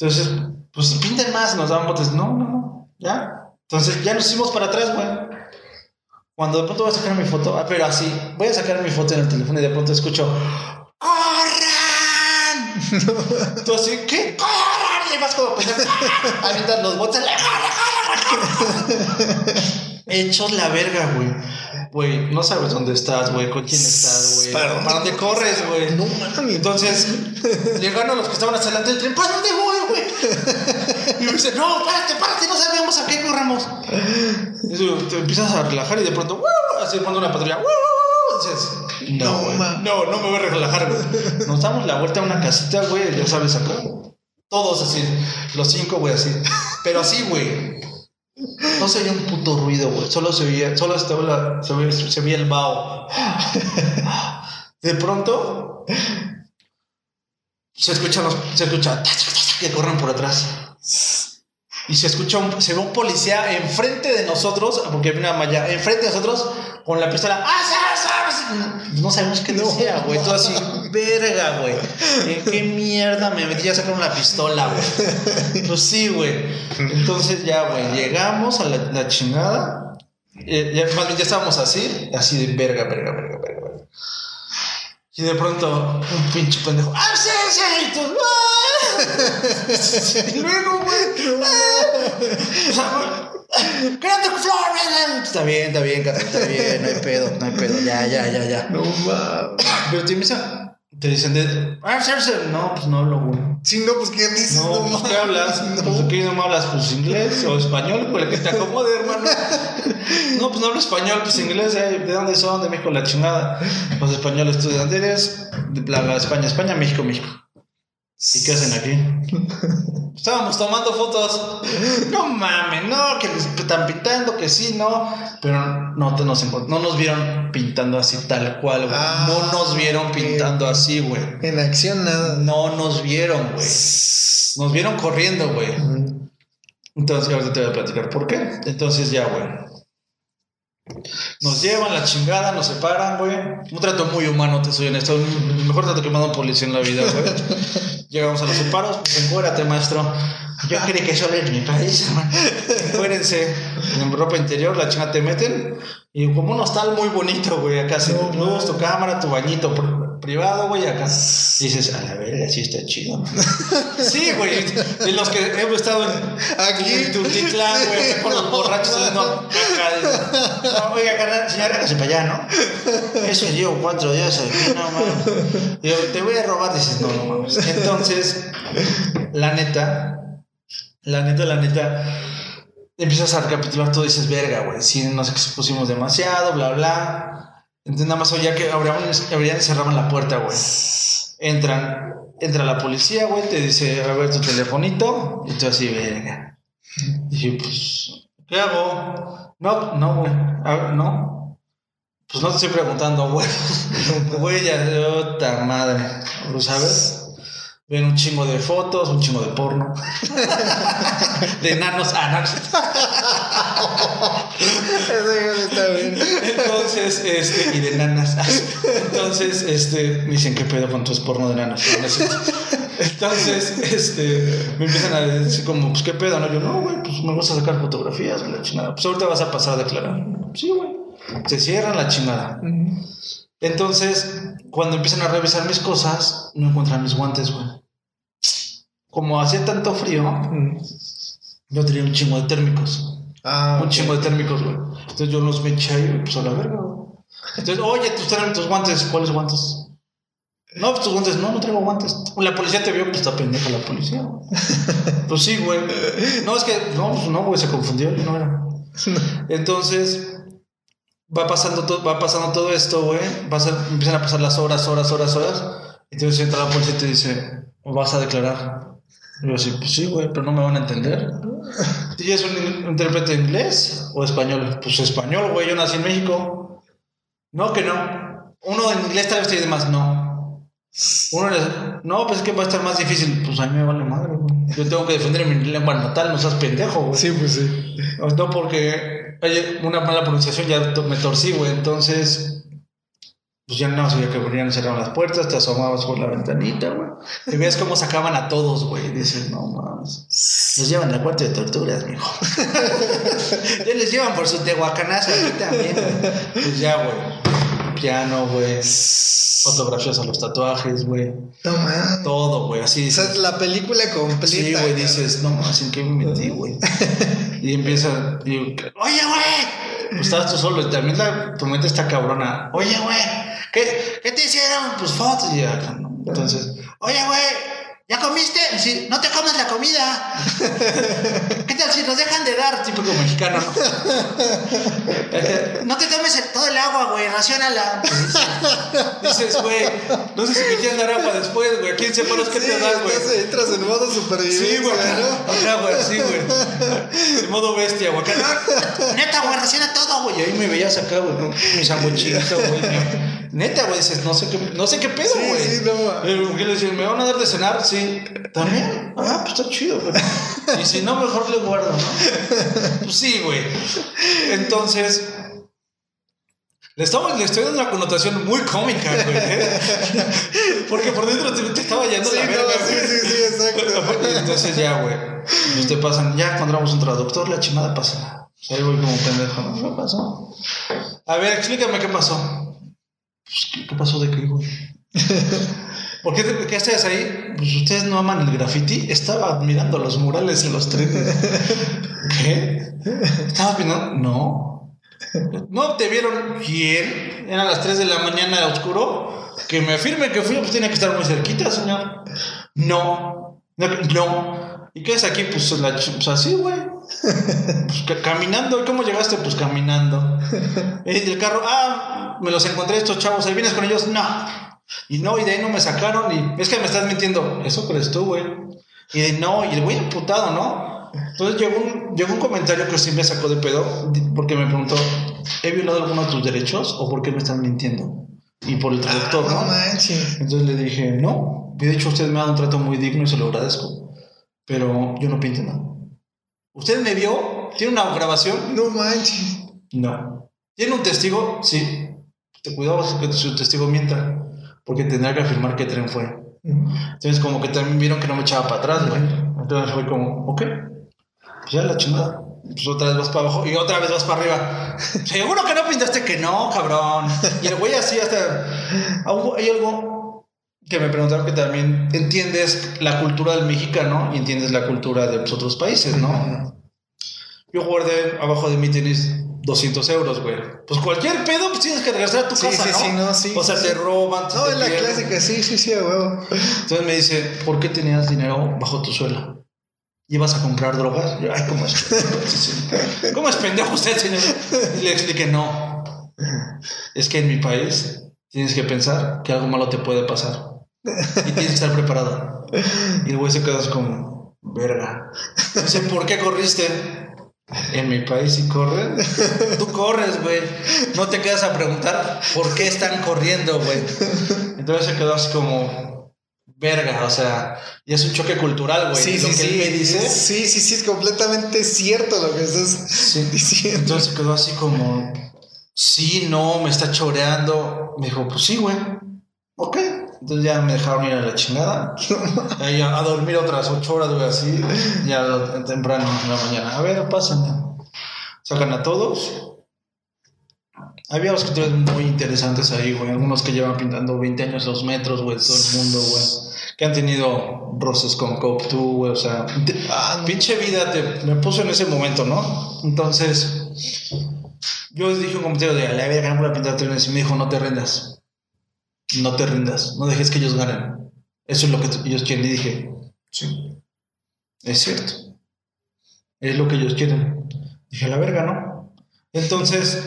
Entonces, pues pinten más, nos dan botes. No, no, no, ya. Entonces ya nos hicimos para atrás, güey. Cuando de pronto voy a sacar mi foto, ah, pero así, voy a sacar mi foto en el teléfono y de pronto escucho, ¡Corran! Tú así, ¿qué? ¡Corran! Y vas como a aventar los botes, ¡le corre, corre! Hechos la verga, güey. Güey, no sabes dónde estás, güey, con quién estás, güey. ¿Para, dónde corres, güey? No mames. Entonces, llegaron los que estaban hasta delante del tren, ¿para dónde voy, güey? Y me dice, no, párate, párate, no sabemos a qué corramos. Y te empiezas a relajar y de pronto, así cuando una patrulla, dices, no, güey. No, no me voy a relajar, güey. Nos damos la vuelta a una casita, güey, ya sabes, acá. Todos así, los cinco, güey, así. Pero así, güey. No se oía un puto ruido, güey. Solo se veía, solo estaba se, veía el vaho. De pronto se escuchan se escucha que corren por atrás. Y se escucha un, se policía enfrente de nosotros, porque hay una malla, enfrente de nosotros, con la pistola. ¡Ah, no sabemos qué decía, güey. Todo así, verga, güey. qué mierda me metí a sacar una pistola, güey? Pues sí, güey. Entonces ya, güey, llegamos a la, chingada. Eh, ya, más bien ya estábamos así, así de verga, verga, verga, verga, verga. Y de pronto, un pinche pendejo. ¡Ah, sí, sí! Y luego, güey. ¡Quédate Flores! Está bien, está bien, está bien, no hay pedo, no hay pedo. Ya, ya, ya, ya. No mames. Pero te empieza. Te dicen de. Ah, no, pues no hablo, güey. Sí, no, pues ¿qué dices? No, pues, ¿qué hablas? No. Pues, ¿Qué idioma hablas? Pues inglés o español, pues el que te acomode, hermano. No, pues no hablo español, pues inglés, ¿eh? ¿de dónde son? De México, la chingada. Los españoles, ¿tú de dónde eres? De España, España, México, México. ¿Y qué hacen aquí? Estábamos tomando fotos. No mames, no, que les están pintando, que sí, no. Pero no, te nos, no nos vieron pintando así tal cual, güey. Ah, no nos vieron pintando así, güey. En acción nada. No nos vieron, güey. Nos vieron corriendo, güey. Entonces, ahorita te voy a platicar por qué. Entonces ya, güey. Nos llevan la chingada, nos separan, güey. Un trato muy humano, te soy honesto. El mejor trato que me ha dado un policía en la vida, güey. Llegamos a los separos, pues encuérate, maestro. Yo creí que eso era mi país, hermano. Encuérense en ropa interior, la chingada te meten. Y como un hostal muy bonito, güey, acá sin luz, tu cámara, tu bañito privado, güey, acá. dices, a la verga, sí está chido. sí, güey. De los que hemos estado aquí en Tultitlán, güey, con los borrachos, no. No, oiga, carnal, señor, hágase para allá, ¿no? Eso llevo cuatro días aquí, no mames. Digo, te voy a robar, dices, no, no mames. Entonces, la neta, la neta, la neta empiezas a recapitular todo dices, verga, güey, si nos expusimos demasiado, bla, bla. Entonces nada más oía que abrían, y cerraban la puerta, güey. Entran, entra la policía, güey, te dice, a ver tu telefonito, y tú así, verga. Y dije, pues, ¿qué hago? No, no, güey, no. Pues no te estoy preguntando, güey. Güey, ya, otra madre, ¿lo sabes? Ven un chingo de fotos, un chingo de porno. de nanos a Eso está bien. Entonces, este, y de nanas. Entonces, este, me dicen, ¿qué pedo con tus porno de nanas? Entonces, este, me empiezan a decir como, pues, ¿qué pedo? No, yo, no, güey, pues me vas a sacar fotografías, la chingada. Pues ahorita vas a pasar a declarar. Sí, güey. Se cierran la chingada. Entonces, cuando empiezan a revisar mis cosas, no encuentran mis guantes, güey. Como hacía tanto frío, yo tenía un chingo de térmicos. Ah, un chingo de térmicos, güey. Entonces yo los me eché y pues a la verga, güey. Entonces, oye, tus, tus guantes, ¿cuáles guantes? No, pues tus guantes, no, no traigo guantes. La policía te vio, pues está pendeja la policía. pues sí, güey. No, es que, no, pues no, güey, se confundió, no era. Entonces, va pasando, todo, va pasando todo esto, güey. Empiezan a pasar las horas, horas, horas, horas. Entonces entra la policía y te dice, vas a declarar. Y yo así, pues sí, güey, pero no me van a entender. ¿Y es un intérprete inglés o español? Pues español, güey, yo nací en México. No, que no. Uno en inglés tal vez tiene más, no. Uno no, pues es que va a estar más difícil. Pues a mí me vale madre, güey. Yo tengo que defender mi lengua natal, no seas pendejo, güey. Sí, pues sí. No, porque hay una mala pronunciación ya me torcí, güey. Entonces, pues ya no sabía que venían cerraron las puertas, te asomabas por la ventanita, güey. Y ves cómo sacaban a todos, güey. Dices, no más. Los llevan al cuarto de torturas, mijo. ya les llevan por su tehuacanazo aquí también, güey. Pues ya, güey. Piano, güey. Fotografías a los tatuajes, güey. No más. Todo, güey. Así. O sea, la película completa. Sí, güey. Dices, no más, ¿en qué me metí, güey? Y empieza, y, oye, güey. Pues estabas tú solo, y también la, tu mente está cabrona. Oye, güey, ¿qué, ¿qué te hicieron? Pues fotos. Y ya, ¿no? Entonces, oye, güey, ¿Ya comiste? Sí, no te comes la comida. ¿Qué tal si nos dejan de dar? Típico mexicano, ¿no? no te tomes todo el agua, güey, racionala. Dices, güey, no sé si me quieren dar agua después, güey. ¿Quién sepa los que te dan, güey? Entras en modo supervivencia. Sí, güey, acá, güey, sí, güey. En modo bestia, güey. Neta, güey, raciona todo, güey. Y ahí me veías acá, güey, con mi sanguchito, güey. Neta, güey, dices, no sé qué, no sé qué pedo, güey. Sí, sí, no, ¿Qué le decían? ¿Me van a dar de cenar? Sí. ¿También? Ah, pues está chido, güey. Y si no, mejor le guardo, ¿no? Pues sí, güey. Entonces, le, estamos, le estoy dando una connotación muy cómica, güey. ¿eh? Porque por dentro te, estaba yendo la verga. sí, sí, sí, exacto. Entonces ya, güey. Pues te pasan, ya encontramos un traductor, la chingada pasa. Ahí voy como pendejo, ¿no? ¿Qué pasó? A ver, explícame qué pasó. Pues, ¿qué, pasó de qué, güey? ¿Por qué te quedaste ahí? Pues ustedes no aman el graffiti. Estaba admirando los murales en los trenes. ¿Qué? ¿Estabas viendo? No. ¿No te vieron quién? Eran las 3 de la mañana oscuro. Que me afirme que fui, pues tiene que estar muy cerquita, señor. No. No. ¿Y qué es aquí? Pues, la, pues así, güey. Pues, caminando. ¿Cómo llegaste? Pues caminando. Y el carro, ah, me los encontré estos chavos, ahí vienes con ellos, no. Y no, y de ahí no me sacaron, y es que me estás mintiendo, eso crees tú, güey. Y de no, y el güey emputado, ¿no? Entonces llegó un, llegó un comentario que sí me sacó de pedo, porque me preguntó, ¿he violado alguno de tus derechos o por qué me están mintiendo? Y por el traductor, ah, ¿no? Manches. Entonces le dije, no, y de hecho usted me ha dado un trato muy digno y se lo agradezco, pero yo no pinto nada. ¿Usted me vio? ¿Tiene una grabación? No manches. No. ¿Tiene un testigo? Sí te cuidado que su testigo mienta, porque tendrá que afirmar qué tren fue. Entonces, como que también vieron que no me echaba para atrás, güey. Entonces fue como, ok, pues ya la chingada. Pues otra vez vas para abajo y otra vez vas para arriba. Seguro que no pintaste que no, cabrón. Y el güey así hasta. Hay algo que me preguntaron que también entiendes la cultura del mexicano y entiendes la cultura de los otros países, ¿no? Yo guardé abajo de mi tenis 200 euros, güey. Pues cualquier pedo, pues tienes que regresar a tu casa, sí, ¿no? Sí, no, sí. O sea, te roban. No, es la clásica, sí, sí, sí, güey. Entonces me dice, ¿por qué tenías dinero bajo tu suelo? ¿Ibas a comprar drogas? Yo, ay, ¿cómo es? ¿Cómo es pendejo usted, señor? Y le expliqué, no. Es que en mi país tienes que pensar que algo malo te puede pasar. Y tienes que estar preparado. Y el güey se queda como, verga. Dice, ¿por qué corriste? En mi país si corren, tú corres, güey. No te quedas a preguntar por qué están corriendo, güey. Entonces se quedó así como verga, o sea, y es un choque cultural, güey. Sí, sí, sí. me dice. Sí, sí, sí, es completamente cierto lo que estás diciendo. Entonces se quedó así como, sí, no, me está choreando. Me dijo, pues sí, güey. Entonces ya me dejaron ir a la chingada. a, dormir otras ocho horas, güey, así. Ya temprano en la mañana. A ver, pasen. Sacan a todos. Había escritores muy interesantes ahí, güey. Algunos que llevan pintando 20 años los metros, güey, todo el mundo, güey. Que han tenido roces con Cop 2, güey. O sea, ah, pinche vida te, me puso en ese momento, ¿no? Entonces, yo dije un comentario de, a la verga, voy a pintar trenes. Y me dijo, no te rendas no te rindas, no dejes que ellos ganen. Eso es lo que ellos quieren. Y dije, sí, es cierto. Es lo que ellos quieren. Dije, la verga, ¿no? Entonces,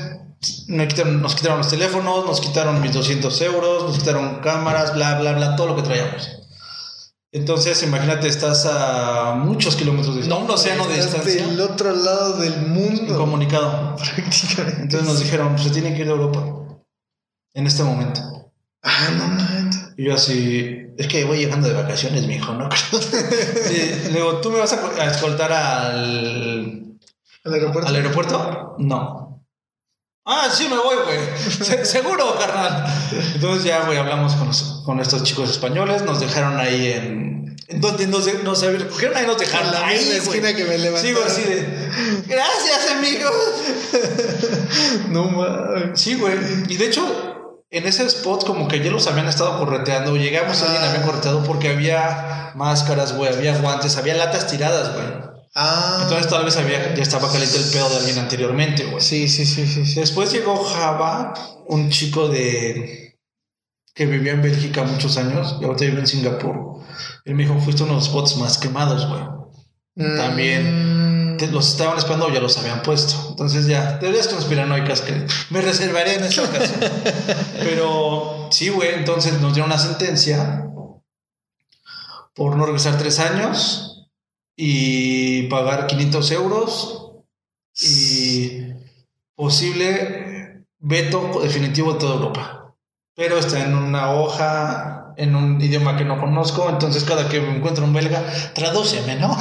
nos quitaron, nos quitaron los teléfonos, nos quitaron mis 200 euros, nos quitaron cámaras, bla, bla, bla, todo lo que traíamos. Entonces, imagínate, estás a muchos kilómetros de distancia. No, un océano de distancia. del otro lado del mundo. Comunicado. Prácticamente. Entonces nos dijeron, se tienen que ir a Europa. En este momento. Ah, no, no. Y yo así, es que voy llegando de vacaciones, mi hijo, ¿no? y le digo, ¿tú me vas a, escoltar al... ¿Al aeropuerto? ¿Al aeropuerto? No. Ah, sí me voy, güey. seguro, carnal. Entonces ya, güey, hablamos con, con, estos chicos españoles, nos dejaron ahí en... Entonces, no sé, no sé, cogieron ahí nos dejaron la ahí, esquina que me güey, así de... Gracias, amigos. no mames. Sí, güey. Y de hecho, en ese spot como que ya los habían estado correteando. Llegamos, a alguien había correteado porque había máscaras, güey, había guantes, había latas tiradas, güey. Ah. Entonces tal vez había, ya estaba caliente el pedo de alguien anteriormente, güey. Sí, sí, sí, sí, Después llegó Java, un chico de que vivió en Bélgica muchos años y ahorita vive en Singapur. Él me dijo, fuiste uno de los spots más quemados, güey. Mm. También los estaban esperando o ya los habían puesto. Entonces ya, teorías conspiranoicas que me reservaré en esta ocasión. Pero sí, güey, entonces nos dieron una sentencia por no regresar tres años y pagar 500 euros y posible veto definitivo de toda Europa. Pero está en una hoja en un idioma que no conozco, entonces cada que me encuentro un belga, tradúceme, ¿no?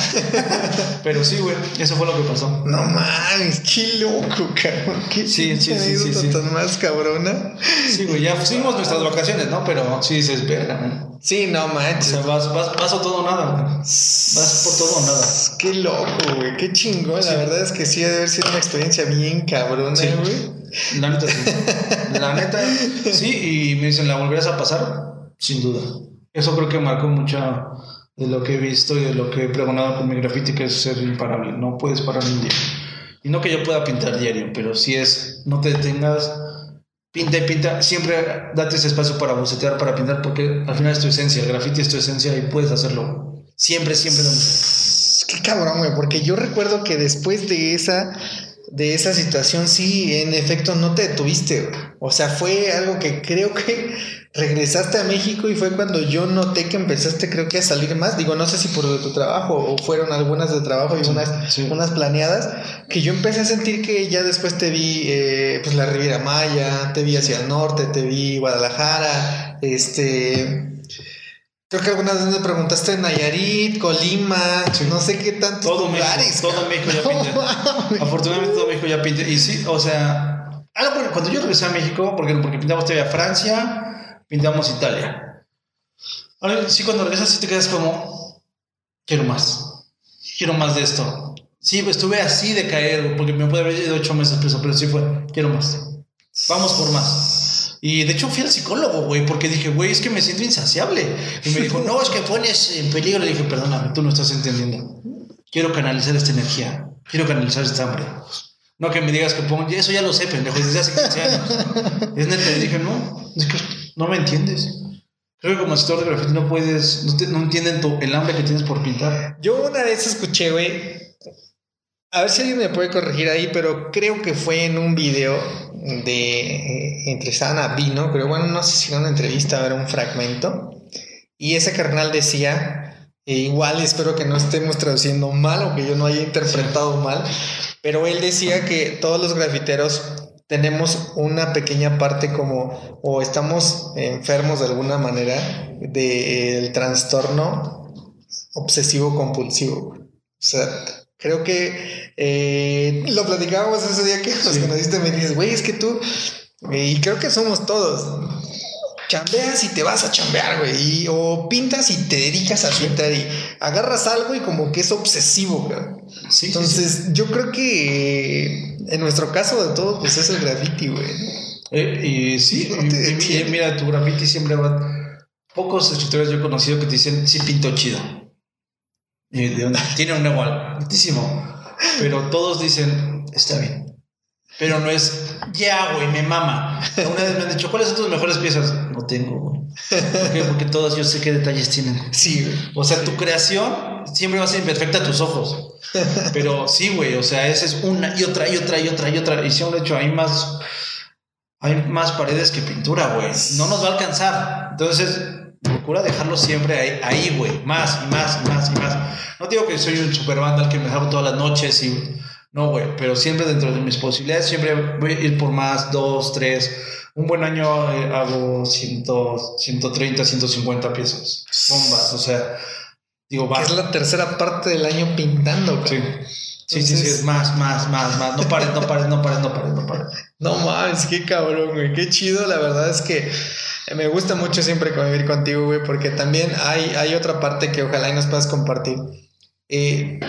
Pero sí, güey, eso fue lo que pasó. No mames, qué loco, cabrón. Qué sí, sí, sí, sí, sí. tan más cabrona. Sí, güey, ya fuimos nuestras vacaciones, ¿no? Pero sí dices, verga. Sí, no manches. O sea, vas, vas, vas a todo o nada, güey. Vas por todo o nada. Qué loco, güey, qué chingón. La verdad es que sí debe haber sido una experiencia bien cabrona, güey. La neta sí. La neta, sí, y me dicen, ¿la volverás a pasar? Sin duda. Eso creo que marcó mucho de lo que he visto y de lo que he pregonado con mi graffiti, que es ser imparable. No puedes parar un día. Y no que yo pueda pintar diario, pero si es, no te detengas, pinta y pinta. Siempre date ese espacio para bocetear, para pintar, porque al final es tu esencia. El graffiti es tu esencia y puedes hacerlo. Siempre, siempre Qué cabrón, güey, porque yo recuerdo que después de esa de esa situación, sí, en efecto, no te detuviste. O sea, fue algo que creo que regresaste a México y fue cuando yo noté que empezaste, creo que a salir más. Digo, no sé si por tu trabajo o fueron algunas de trabajo y unas, unas planeadas, que yo empecé a sentir que ya después te vi, eh, pues la Riviera Maya, te vi hacia el norte, te vi Guadalajara, este. Creo que algunas veces me preguntaste Nayarit, Colima, no sé qué tantos todo lugares. todo México ya pinté. Afortunadamente todo México ya pinté. Y sí, o sea, cuando yo regresé a México, porque, porque pintamos todavía Francia, pintamos Italia. Ahora, sí, cuando regresas sí te quedas como, quiero más, quiero más de esto. Sí, estuve así de caer, porque me puede haber ido ocho meses preso, pero sí fue, quiero más. Vamos por más. Y de hecho fui al psicólogo, güey, porque dije, güey, es que me siento insaciable. Y me dijo, no, es que pones en peligro. Le dije, perdóname, tú no estás entendiendo. Quiero canalizar esta energía. Quiero canalizar esta hambre. No que me digas que pongo, eso ya lo sé, pendejo, desde hace 15 años. es neta, dije, no, es que no me entiendes. Creo que como asesor de graffiti no puedes, no, no entienden el hambre que tienes por pintar. Yo una vez escuché, güey, a ver si alguien me puede corregir ahí, pero creo que fue en un video de eh, entre Sana Vino, pero bueno, no sé si era una entrevista, era un fragmento. Y ese carnal decía, e igual espero que no estemos traduciendo mal o que yo no haya interpretado mal, pero él decía que todos los grafiteros tenemos una pequeña parte como, o estamos enfermos de alguna manera del trastorno obsesivo compulsivo. O sea, Creo que eh, lo platicábamos ese día que nos conociste, me dices, güey, es que tú, y creo que somos todos, chambeas y te vas a chambear, güey, o pintas y te dedicas a pintar y agarras algo y como que es obsesivo, güey. Sí, Entonces, yo creo que en nuestro caso de todo, pues es el graffiti, güey. Eh, y sí, mira, tu graffiti siempre va... Pocos escritores yo he conocido que te dicen, sí pinto chido. Tiene un igual altísimo. Pero todos dicen, está bien. Pero no es, ya, güey, me mama. Una vez me han dicho, ¿cuáles son tus mejores piezas? No tengo, güey. Porque todos yo sé qué detalles tienen. Sí, güey. O sea, tu creación siempre va a ser imperfecta a tus ojos. Pero sí, güey, o sea, esa es una y otra y otra y otra y otra. Y si aún hecho hay más, hay más paredes que pintura, güey. No nos va a alcanzar. Entonces, procura dejarlo siempre ahí, güey, más y más y más y más. No digo que soy un super al que me hago todas las noches y no, güey, pero siempre dentro de mis posibilidades, siempre voy a ir por más, dos, tres. Un buen año eh, hago 100, 130, 150 piezas, bombas, o sea, digo, va. es la tercera parte del año pintando, Sí. Sí, sí, sí, es más, más, más, más. No pares, no pares, no pares, no pares, no pares. No mames, qué cabrón, güey. Qué chido, la verdad es que me gusta mucho siempre convivir contigo, güey, porque también hay, hay otra parte que ojalá y nos puedas compartir. Eh,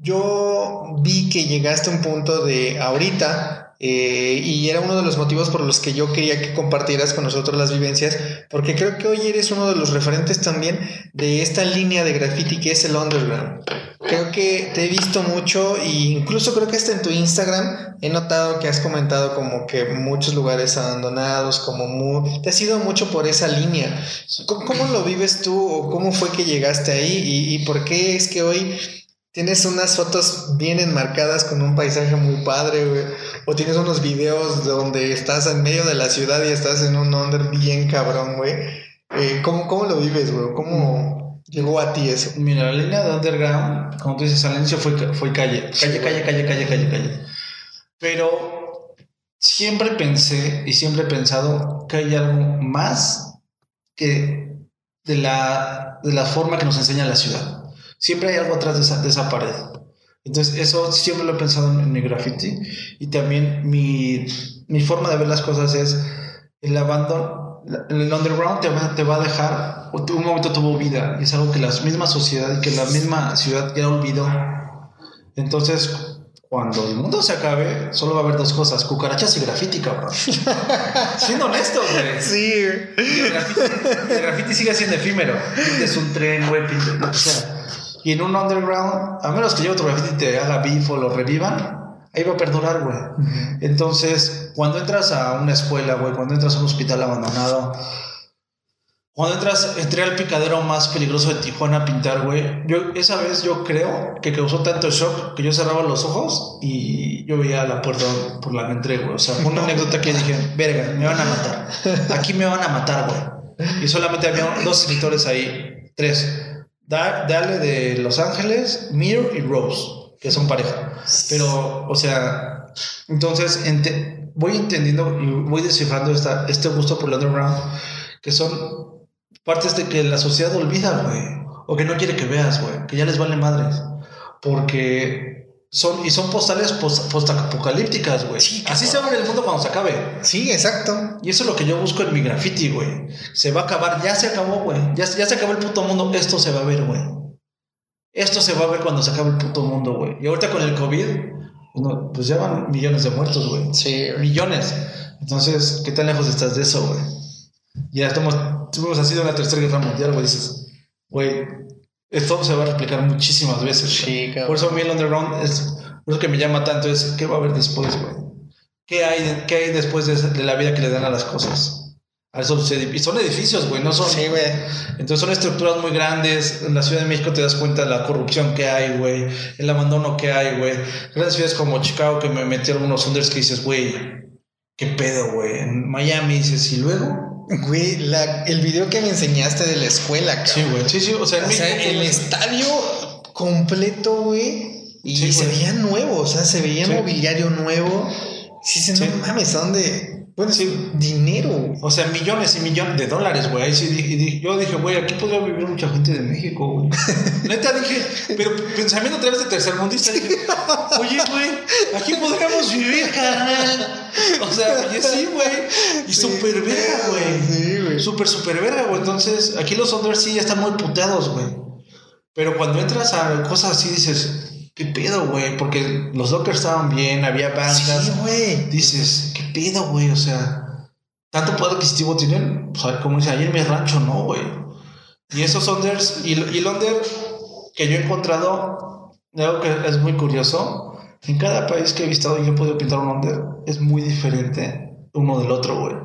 yo vi que llegaste a un punto de ahorita eh, y era uno de los motivos por los que yo quería que compartieras con nosotros las vivencias, porque creo que hoy eres uno de los referentes también de esta línea de graffiti que es el underground. Creo que te he visto mucho e incluso creo que hasta en tu Instagram he notado que has comentado como que muchos lugares abandonados, como muy, te has ido mucho por esa línea. ¿Cómo, lo vives tú o cómo fue que llegaste ahí y, y por qué es que hoy tienes unas fotos bien enmarcadas con un paisaje muy padre, güey? O tienes unos videos donde estás en medio de la ciudad y estás en un under bien cabrón, güey. Eh, ¿cómo, ¿Cómo lo vives, güey? ¿Cómo, llegó a ti eso? Mira, la línea de underground, como tú dices, al inicio fue, fue calle, calle, calle, calle, calle, calle, calle. Pero siempre pensé y siempre he pensado que hay algo más que de la, de la forma que nos enseña la ciudad. Siempre hay algo atrás de esa, de esa pared. Entonces, eso siempre lo he pensado en, mi graffiti. Y también mi, mi forma de ver las cosas es el abandono el underground te va, te va a dejar, un momento tuvo vida, y es algo que la misma sociedad y que la misma ciudad ya olvidó. Entonces, cuando el mundo se acabe, solo va a haber dos cosas: cucarachas y graffiti, cabrón. siendo honesto, güey. Sí, el, graffiti, sigue siendo efímero. Es un tren, güey, lo que sea. Y en un underground, a menos que lleve otro graffiti y te haga beef o lo revivan, ahí va a perdurar, güey. Entonces, cuando entras a una escuela, güey, cuando entras a un hospital abandonado, cuando entras, entré al picadero más peligroso de Tijuana a pintar, güey. Yo, esa vez yo creo que causó tanto shock que yo cerraba los ojos y yo veía la puerta por la que entré, güey. O sea, fue una anécdota que dije, verga, me van a matar. Aquí me van a matar, güey. Y solamente había dos escritores ahí, tres. Dale de Los Ángeles, Mir y Rose que son pareja. Pero, o sea, entonces voy entendiendo y voy descifrando esta, este gusto por el underground, que son partes de que la sociedad olvida, güey, o que no quiere que veas, güey, que ya les vale madres. Porque son, y son postales post-apocalípticas, güey. Así se va a ver el mundo cuando se acabe. Sí, exacto. Y eso es lo que yo busco en mi graffiti, güey. Se va a acabar, ya se acabó, güey. Ya, ya se acabó el puto mundo, esto se va a ver, güey. Esto se va a ver cuando se acabe el puto mundo, güey. Y ahorita con el COVID, pues ya van millones de muertos, güey. Sí. Millones. Entonces, ¿qué tan lejos estás de eso, güey? Ya estamos, tuvimos así de la tercera guerra mundial, güey. Dices, güey, esto se va a replicar muchísimas veces. Sí, Por eso a mí el underground es, por eso que me llama tanto es, ¿qué va a haber después, güey? ¿Qué hay, ¿Qué hay después de, de la vida que le dan a las cosas? Y son edificios, güey, no son. Sí, güey. Entonces son estructuras muy grandes. En la Ciudad de México te das cuenta de la corrupción que hay, güey. El abandono que hay, güey. Grandes ciudades como Chicago que me metieron unos unders que dices, güey, qué pedo, güey. En Miami dices, ¿y luego? Güey, la, el video que me enseñaste de la escuela, cabrón. Sí, güey. Sí, sí, o sea, el estadio completo, güey. Y se veía nuevo, o sea, se veía mobiliario nuevo. Sí, sí, no mames, dónde? Bueno, sí, dinero. O sea, millones y millones de dólares, güey. Sí, yo dije, güey, aquí podría vivir mucha gente de México, güey. Neta dije, pero pensamiento a través de tercermundista, dije, oye, güey, aquí podríamos vivir, carnal. O sea, y sí, güey. Y súper verga, güey. Sí, güey. Súper, súper verga, güey. Entonces, aquí los Unders sí ya están muy puteados, güey. Pero cuando entras a cosas así, dices, ¿qué pedo, güey? Porque los Dockers estaban bien, había bandas. Sí, güey. Dices, ¿qué pedo, güey? O sea, tanto poder adquisitivo tienen. O sea, como dice, ahí en mi rancho, no, güey. Y esos Unders, y, y el Under que yo he encontrado, algo que es muy curioso. En cada país que he visitado y he podido pintar un Under, es muy diferente uno del otro, güey.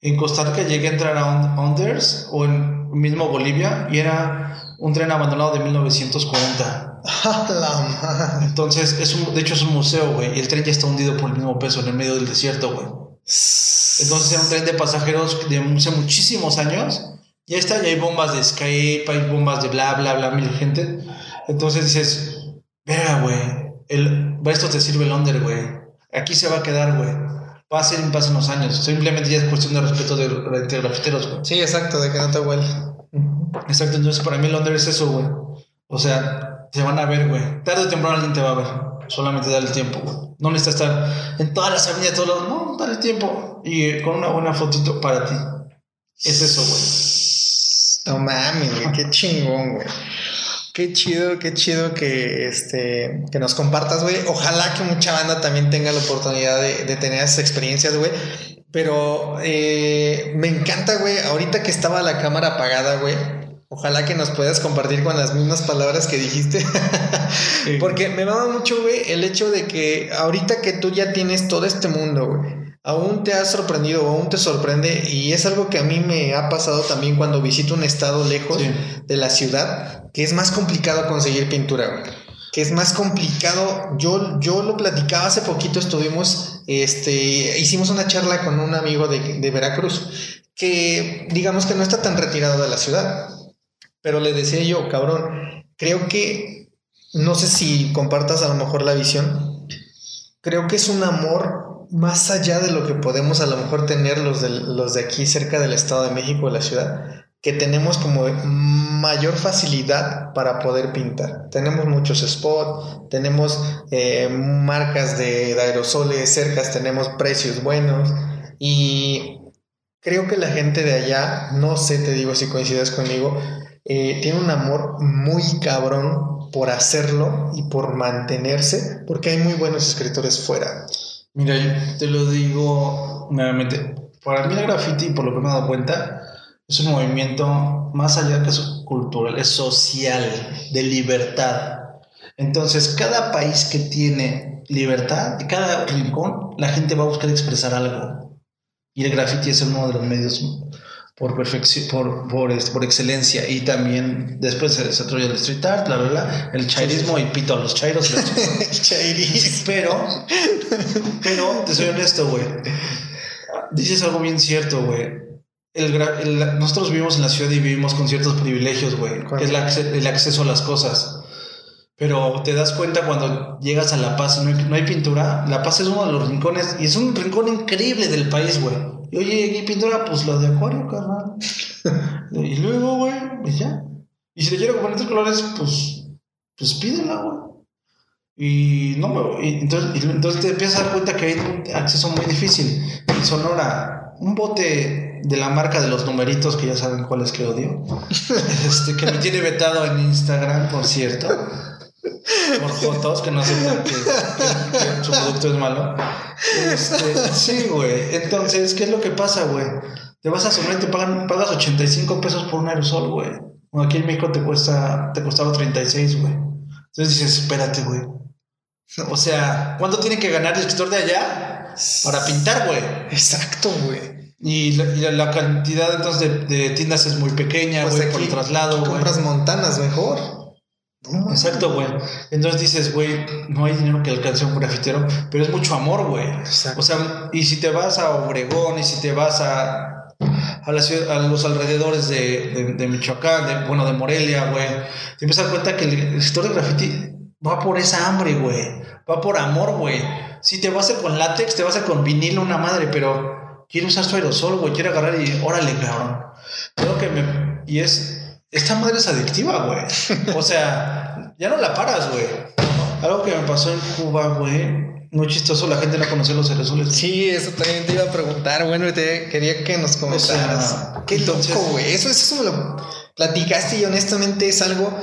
En Costa Rica llegué a entrar a Unders, o en mismo Bolivia, y era un tren abandonado de 1940 Entonces, es un, de hecho es un museo, güey, y el tren ya está hundido por el mismo peso en el medio del desierto, güey. Entonces era un tren de pasajeros de hace muchísimos años. Ya está, ya hay bombas de Skype, hay bombas de bla, bla, bla, mil gente. Entonces dices, verga, güey, el, esto te sirve el under, güey. Aquí se va a quedar, güey. Pasen, pasen los años. Simplemente ya es cuestión de respeto de, de grafiteros, güey. Sí, exacto, de que no te huele. Exacto, entonces para mí el under es eso, güey. O sea, se van a ver, güey. Tarde o temprano alguien te va a ver. Solamente dale tiempo, güey. No necesitas estar en todas las avenidas, todos los. No, dale tiempo. Y eh, con una buena fotito para ti. Es eso, güey. No mames, güey. Qué chingón, güey. Qué chido, qué chido que, este, que nos compartas, güey. Ojalá que mucha banda también tenga la oportunidad de, de tener esas experiencias, güey. Pero eh, me encanta, güey. Ahorita que estaba la cámara apagada, güey Ojalá que nos puedas compartir con las mismas palabras que dijiste. Porque me va mucho, güey, el hecho de que ahorita que tú ya tienes todo este mundo, güey, aún te has sorprendido o aún te sorprende y es algo que a mí me ha pasado también cuando visito un estado lejos de la ciudad, que es más complicado conseguir pintura, güey. Que es más complicado. Yo, yo lo platicaba hace poquito, estuvimos, este, hicimos una charla con un amigo de, de Veracruz, que digamos que no está tan retirado de la ciudad. Pero le decía yo, cabrón, creo que, no sé si compartas a lo mejor la visión, creo que es un amor más allá de lo que podemos a lo mejor tener los de, los de aquí cerca del Estado de México, de la ciudad, que tenemos como mayor facilidad para poder pintar. Tenemos muchos spots, tenemos eh, marcas de, aerosoles cercas, tenemos precios buenos y creo que la gente de allá, no sé, te digo si coincides conmigo, eh, tiene un amor muy cabrón por hacerlo y por mantenerse, porque hay muy buenos escritores fuera. Mira, yo te lo digo nuevamente. Para mí el graffiti, por lo que me he dado cuenta, es un movimiento más allá que es cultural, es social, de libertad. Entonces, cada país que tiene libertad, cada rincón, la gente va a buscar expresar algo. Y el graffiti es uno de los medios por perfección, por, por, este, por, excelencia. Y también después se desarrolla el street art, la verdad, el chairismo y pito a los chairos. el Pero, pero, te soy honesto, güey. Dices algo bien cierto, güey. El, nosotros vivimos en la ciudad y vivimos con ciertos privilegios, güey, que es el acceso a las cosas. Pero te das cuenta cuando llegas a La Paz no no hay pintura. La Paz es uno de los rincones y es un rincón increíble del país, güey y oye, ¿y pintura? Pues lo de acuario, carnal. y luego, güey, pues ya. Y si le quiero comprar tres colores, pues, pues pídela, güey. Y no entonces, entonces te empiezas a dar cuenta que hay un acceso muy difícil. En Sonora, un bote de la marca de los numeritos, que ya saben cuál es que odio, este, que me tiene vetado en Instagram, por cierto por fotos que no aceptan que, que, su producto es malo. Este, sí, güey. Entonces, ¿qué es lo que pasa, güey? Te vas a sumar y te pagan, pagas 85 pesos por un aerosol, güey. Aquí en México te cuesta, te costaba 36, güey. Entonces dices, espérate, güey. O sea, ¿cuánto tiene que ganar el escritor de allá para pintar, güey? Exacto, güey. Y la, cantidad entonces de, tiendas es muy pequeña, pues güey, por el traslado, güey. Compras montanas mejor. Exacto, güey. Entonces dices, güey, no hay dinero que alcance a un grafitero, pero es mucho amor, güey. O sea, y si te vas a Obregón y si te vas a, a, la ciudad, a los alrededores de, de, Michoacán, de, bueno, de Morelia, güey, te empiezas a dar cuenta que el escritor de graffiti va por esa hambre, güey. Va por amor, güey. Si te vas a hacer con látex, te vas a hacer con vinilo, una madre, pero quiere usar su aerosol, güey, quiere agarrar y órale, cabrón. Creo que me. Y es esta madre es adictiva, güey. O sea, ya no la paras, güey. Algo que me pasó en Cuba, güey. Muy chistoso, la gente no conocía los aerosoles. Sí, eso también te iba a preguntar. Bueno, te quería que nos comentaras. Qué loco, güey. Eso, eso me lo platicaste y honestamente es algo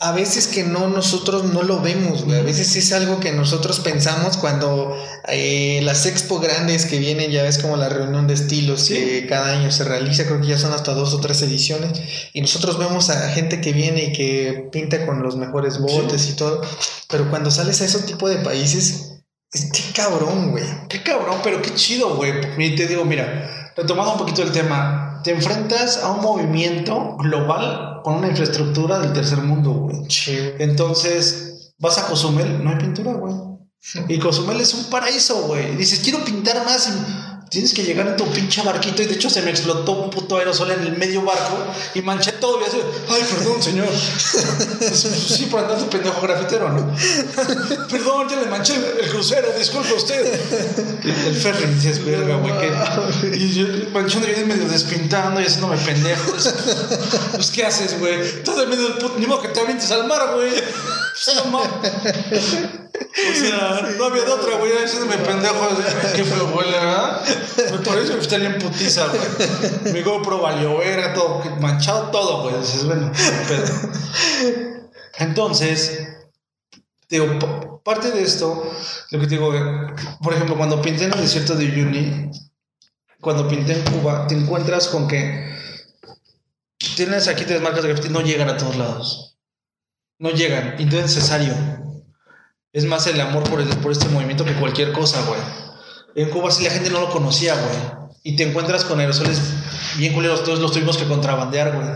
a veces que no nosotros no lo vemos, güey. A veces es algo que nosotros pensamos cuando eh, las expo grandes que vienen, ya ves como la reunión de estilos que cada año se realiza, creo que ya son hasta dos o tres ediciones, y nosotros vemos a gente que viene y que pinta con los mejores botes y todo, pero cuando sales a ese tipo de países, es qué cabrón, güey. Qué cabrón, pero qué chido, güey. Y te digo, mira, retomando un poquito el tema, te enfrentas a un movimiento global con una infraestructura del tercer mundo, güey. Entonces, vas a Cozumel, no hay pintura, güey. Y Cozumel es un paraíso, güey. Dices, quiero pintar más. Tienes que llegar en tu pinche barquito y de hecho se me explotó un puto aerosol en el medio barco y manché todo y así, ay, perdón, señor. sí, por andar de pendejo grafitero, ¿no? perdón, ya le manché el, crucero, disculpe usted. El, ferry, dices, verga, güey. Y yo manchando y medio despintando y haciéndome pendejos. Pues, ¿qué haces, güey? Todo en medio del puto, ni modo que te avientes al mar, güey. No, o sea, no había de otra, güey. me pendejo. Qué fue, güey, ¿verdad? Por eso me fui en putiza, güey. Mi GoPro valió era todo manchado, todo, güey. Dices, bueno, Entonces, digo, parte de esto, lo que te digo, por ejemplo, cuando pinté en el desierto de Uyuni, cuando pinté en Cuba, te encuentras con que tienes aquí tres marcas de graffiti, no llegan a todos lados. No llegan. Y no es necesario. Es más el amor por, este movimiento que cualquier cosa, güey. En Cuba sí la gente no lo conocía, güey. Y te encuentras con aerosoles bien culeros, todos los tuvimos que contrabandear, güey.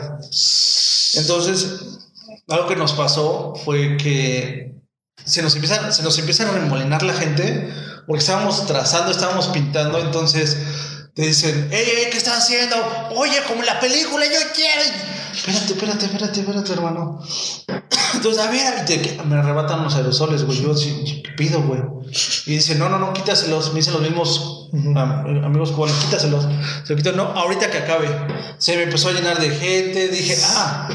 Entonces, algo que nos pasó fue que se nos empiezan, se nos empiezan a remolinar la gente porque estábamos trazando, estábamos pintando, entonces te dicen, ¡Ey, ey, qué estás haciendo! Oye, como la película, yo quiero. Espérate, espérate, espérate, espérate, hermano. Entonces, a ver, me arrebatan los aerosoles, güey. Yo sí, pido, güey. Y dice, no, no, no, quítaselos. Me dicen los mismos amigos cubanos, quítaselos. Se lo quito, no, ahorita que acabe. Se me empezó a llenar de gente. Dije, ah,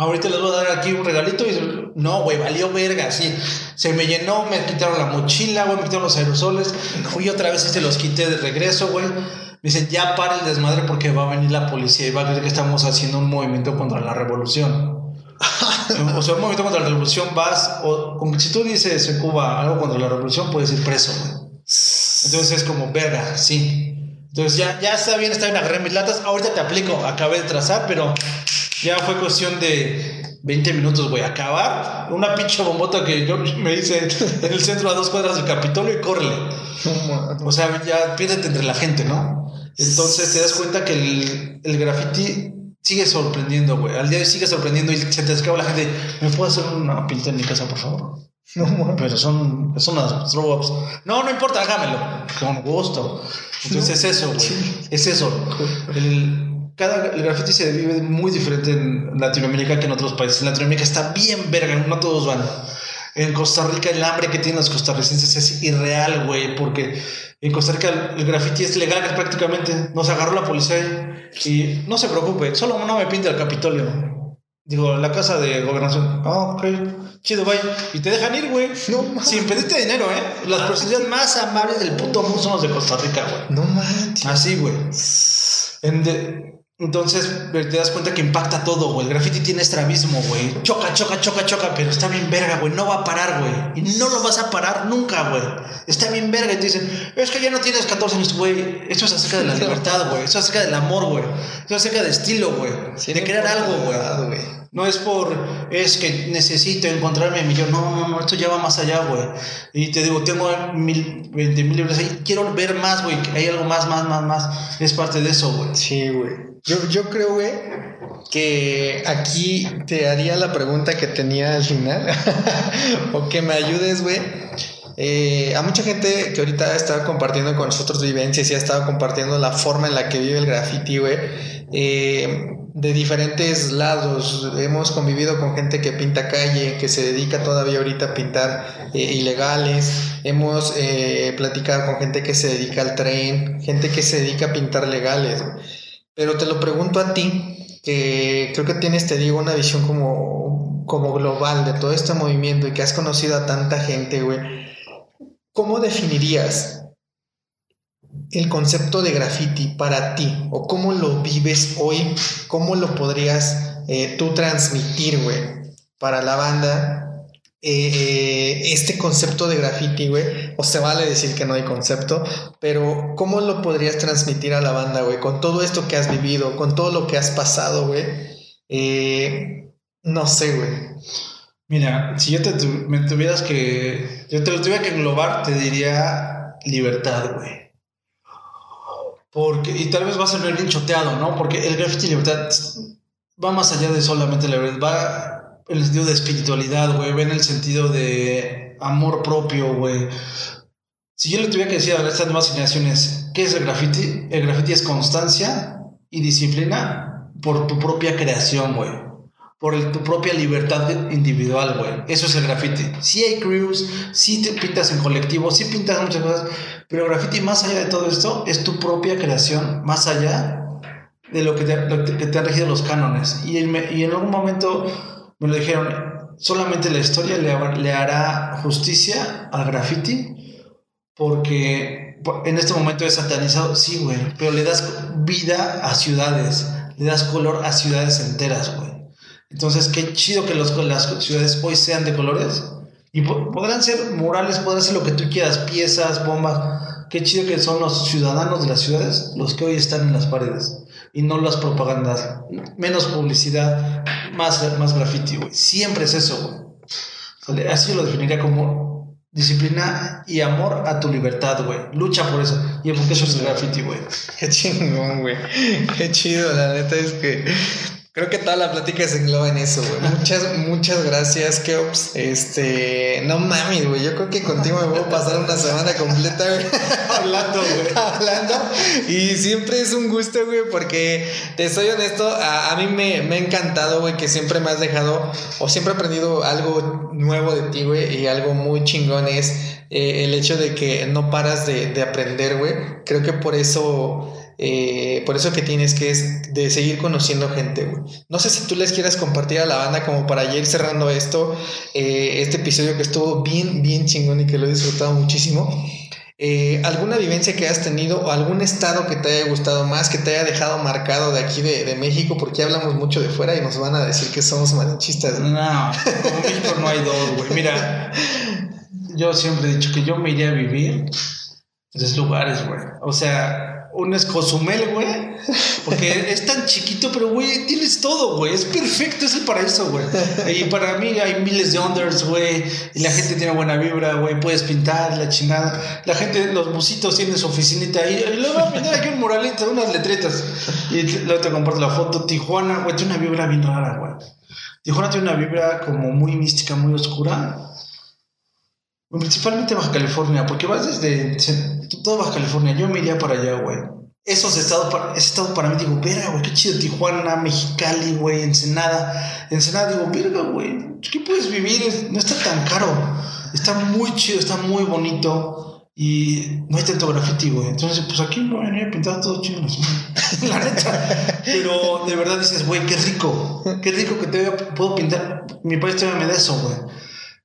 Ahorita les voy a dar aquí un regalito y no, güey, valió verga, sí. Se me llenó, me quitaron la mochila, güey, me quitaron los aerosoles. Fui otra vez y te los quité de regreso, güey. Me dicen, ya para el desmadre porque va a venir la policía y va a creer que estamos haciendo un movimiento contra la revolución. o sea, un movimiento contra la revolución vas, o si tú dices en Cuba algo contra la revolución, puedes ir preso, güey. Entonces es como, verga, sí. Entonces ya, ya está bien, está bien, agarré mis latas, ahorita te aplico, acabé de trazar, pero ya fue cuestión de 20 minutos, güey. Acabar una pinche bombota que yo me hice en el centro a dos cuadras del Capitolio y córrele. O sea, ya piérdete entre la gente, ¿no? Entonces te das cuenta que el, el graffiti sigue sorprendiendo, güey. Al día de hoy sigue sorprendiendo y se te escapa la gente. ¿Me puedo hacer una pinta en mi casa, por favor? No, pero son, son unas throw No, no importa, hágamelo. Con gusto. Entonces es eso, güey. Es eso. El, cada, el graffiti se vive muy diferente en Latinoamérica que en otros países. En Latinoamérica está bien verga, no todos van. En Costa Rica el hambre que tienen los costarricenses es irreal, güey, porque en Costa Rica el, graffiti es legal prácticamente. Nos agarró la policía y no se preocupe, solo no me pinte el Capitolio. Digo, la casa de gobernación. Ah, ok. Chido, bye. Y te dejan ir, güey. No Sin pedirte dinero, ¿eh? Las personas más amables del puto mundo son los de Costa Rica, güey. No manches. Así, güey. En de, entonces te das cuenta que impacta todo, güey. El graffiti tiene estrabismo, güey. Choca, choca, choca, choca, pero está bien verga, güey. No va a parar, güey. Y no lo vas a parar nunca, güey. Está bien verga. Y te dicen, es que ya no tienes 14 años, güey. Esto es acerca de la libertad, güey. Esto es acerca del amor, güey. Esto es acerca de estilo, güey. de crear algo, güey. No es por, es que necesito encontrarme mi yo. No, no, no, esto ya va más allá, güey. Y te digo, tengo mil, veinte mil libros ahí. Quiero ver más, güey. Hay algo más, más, más, más. Es parte de eso, güey. Sí, güey. Yo, yo creo, güey, que aquí te haría la pregunta que tenía al final. o que me ayudes, güey. Eh, a mucha gente que ahorita ha estado compartiendo con nosotros vivencias y ha estado compartiendo la forma en la que vive el graffiti, güey. Eh, de diferentes lados. Hemos convivido con gente que pinta calle, que se dedica todavía ahorita a pintar eh, ilegales. Hemos platicado con gente que se dedica al tren, gente que se dedica a pintar legales. Pero te lo pregunto a ti, que creo que tienes, te digo, una visión como, como global de todo este movimiento y que has conocido a tanta gente, güey. ¿Cómo definirías el concepto de graffiti para ti? ¿O cómo lo vives hoy? ¿Cómo lo podrías eh, tú transmitir, güey, para la banda eh, este concepto de graffiti, güey, o se vale decir que no hay concepto, pero ¿cómo lo podrías transmitir a la banda, güey? Con todo esto que has vivido, con todo lo que has pasado, güey. Eh, no sé, güey. Mira, si yo te me tuvieras que. Yo te lo tuviera que englobar, te diría libertad, güey. Porque, y tal vez va a ser bien choteado, ¿no? Porque el graffiti libertad va más allá de solamente la libertad, va en el sentido de espiritualidad, güey, en el sentido de amor propio, güey. Si yo le tuviera que decir a estas nuevas generaciones, ¿qué es el graffiti? El graffiti es constancia y disciplina por tu propia creación, güey. Por tu propia libertad individual, güey. Eso es el graffiti. Sí hay crews, sí te pintas en colectivo, sí pintas muchas cosas, pero el graffiti más allá de todo esto es tu propia creación, más allá de lo que te, que te han regido los cánones. Y y en algún momento me lo dijeron, solamente la historia le, hará justicia al graffiti porque en este momento es satanizado, sí, güey, pero le das vida a ciudades, le das color a ciudades enteras, güey. Entonces, qué chido que los, las ciudades hoy sean de colores. Y podrán ser murales, podrán ser lo que tú quieras, piezas, bombas. Qué chido que son los ciudadanos de las ciudades los que hoy están en las paredes. Y no las propagandas. Menos publicidad, más, más graffiti, güey. Siempre es eso, güey. Así lo definiría como disciplina y amor a tu libertad, güey. Lucha por eso. Y porque eso es graffiti, güey. Qué chingón, güey. Qué chido, la neta es que Creo que toda la plática se engloba en eso, güey. Muchas, muchas gracias, Keops. Este, no mames, güey. Yo creo que contigo me voy a pasar una semana completa, güey. Hablando, güey. Hablando. Y siempre es un gusto, güey, porque te soy honesto, a, mí me, me, ha encantado, güey, que siempre me has dejado, o siempre he aprendido algo nuevo de ti, güey, y algo muy chingón es eh, el hecho de que no paras de, de aprender, güey. Creo que por eso eh, por eso que tienes que es de seguir conociendo gente, güey. No sé si tú les quieras compartir a la banda como para ir cerrando esto, eh, este episodio que estuvo bien, bien chingón y que lo he disfrutado muchísimo. Eh, ¿Alguna vivencia que has tenido o algún estado que te haya gustado más, que te haya dejado marcado de aquí de, México? Porque hablamos mucho de fuera y nos van a decir que somos malichistas. No, como México no hay dos, güey. Mira, yo siempre he dicho que yo me iría a vivir en tres lugares, güey. O sea, un escozumel, güey. Porque es tan chiquito, pero, güey, tienes todo, güey. Es perfecto, es el paraíso, güey. Y para mí hay miles de unders, güey. Y la gente tiene buena vibra, güey. Puedes pintar, la chingada. La gente, los musitos tienen su oficinita ahí. Y luego a pintar aquí un muralito, unas letretas. Y luego te comparto la foto. Tijuana, güey, tiene una vibra bien rara, güey. Tijuana tiene una vibra como muy mística, muy oscura. Principalmente Baja California, porque vas desde todo Baja California. Yo me iría para allá, güey. Esos estados, para, ese estado para mí, digo, verga, güey, qué chido. Tijuana, Mexicali, güey, Ensenada. Ensenada, digo, verga, güey, ¿qué puedes vivir? No está tan caro. Está muy chido, está muy bonito. Y no hay tanto graffiti, güey. Entonces, pues aquí me voy a venir a pintar todo chido. la neta. Pero de verdad dices, güey, qué rico. Qué rico que te puedo pintar. Mi país todavía me da eso, güey.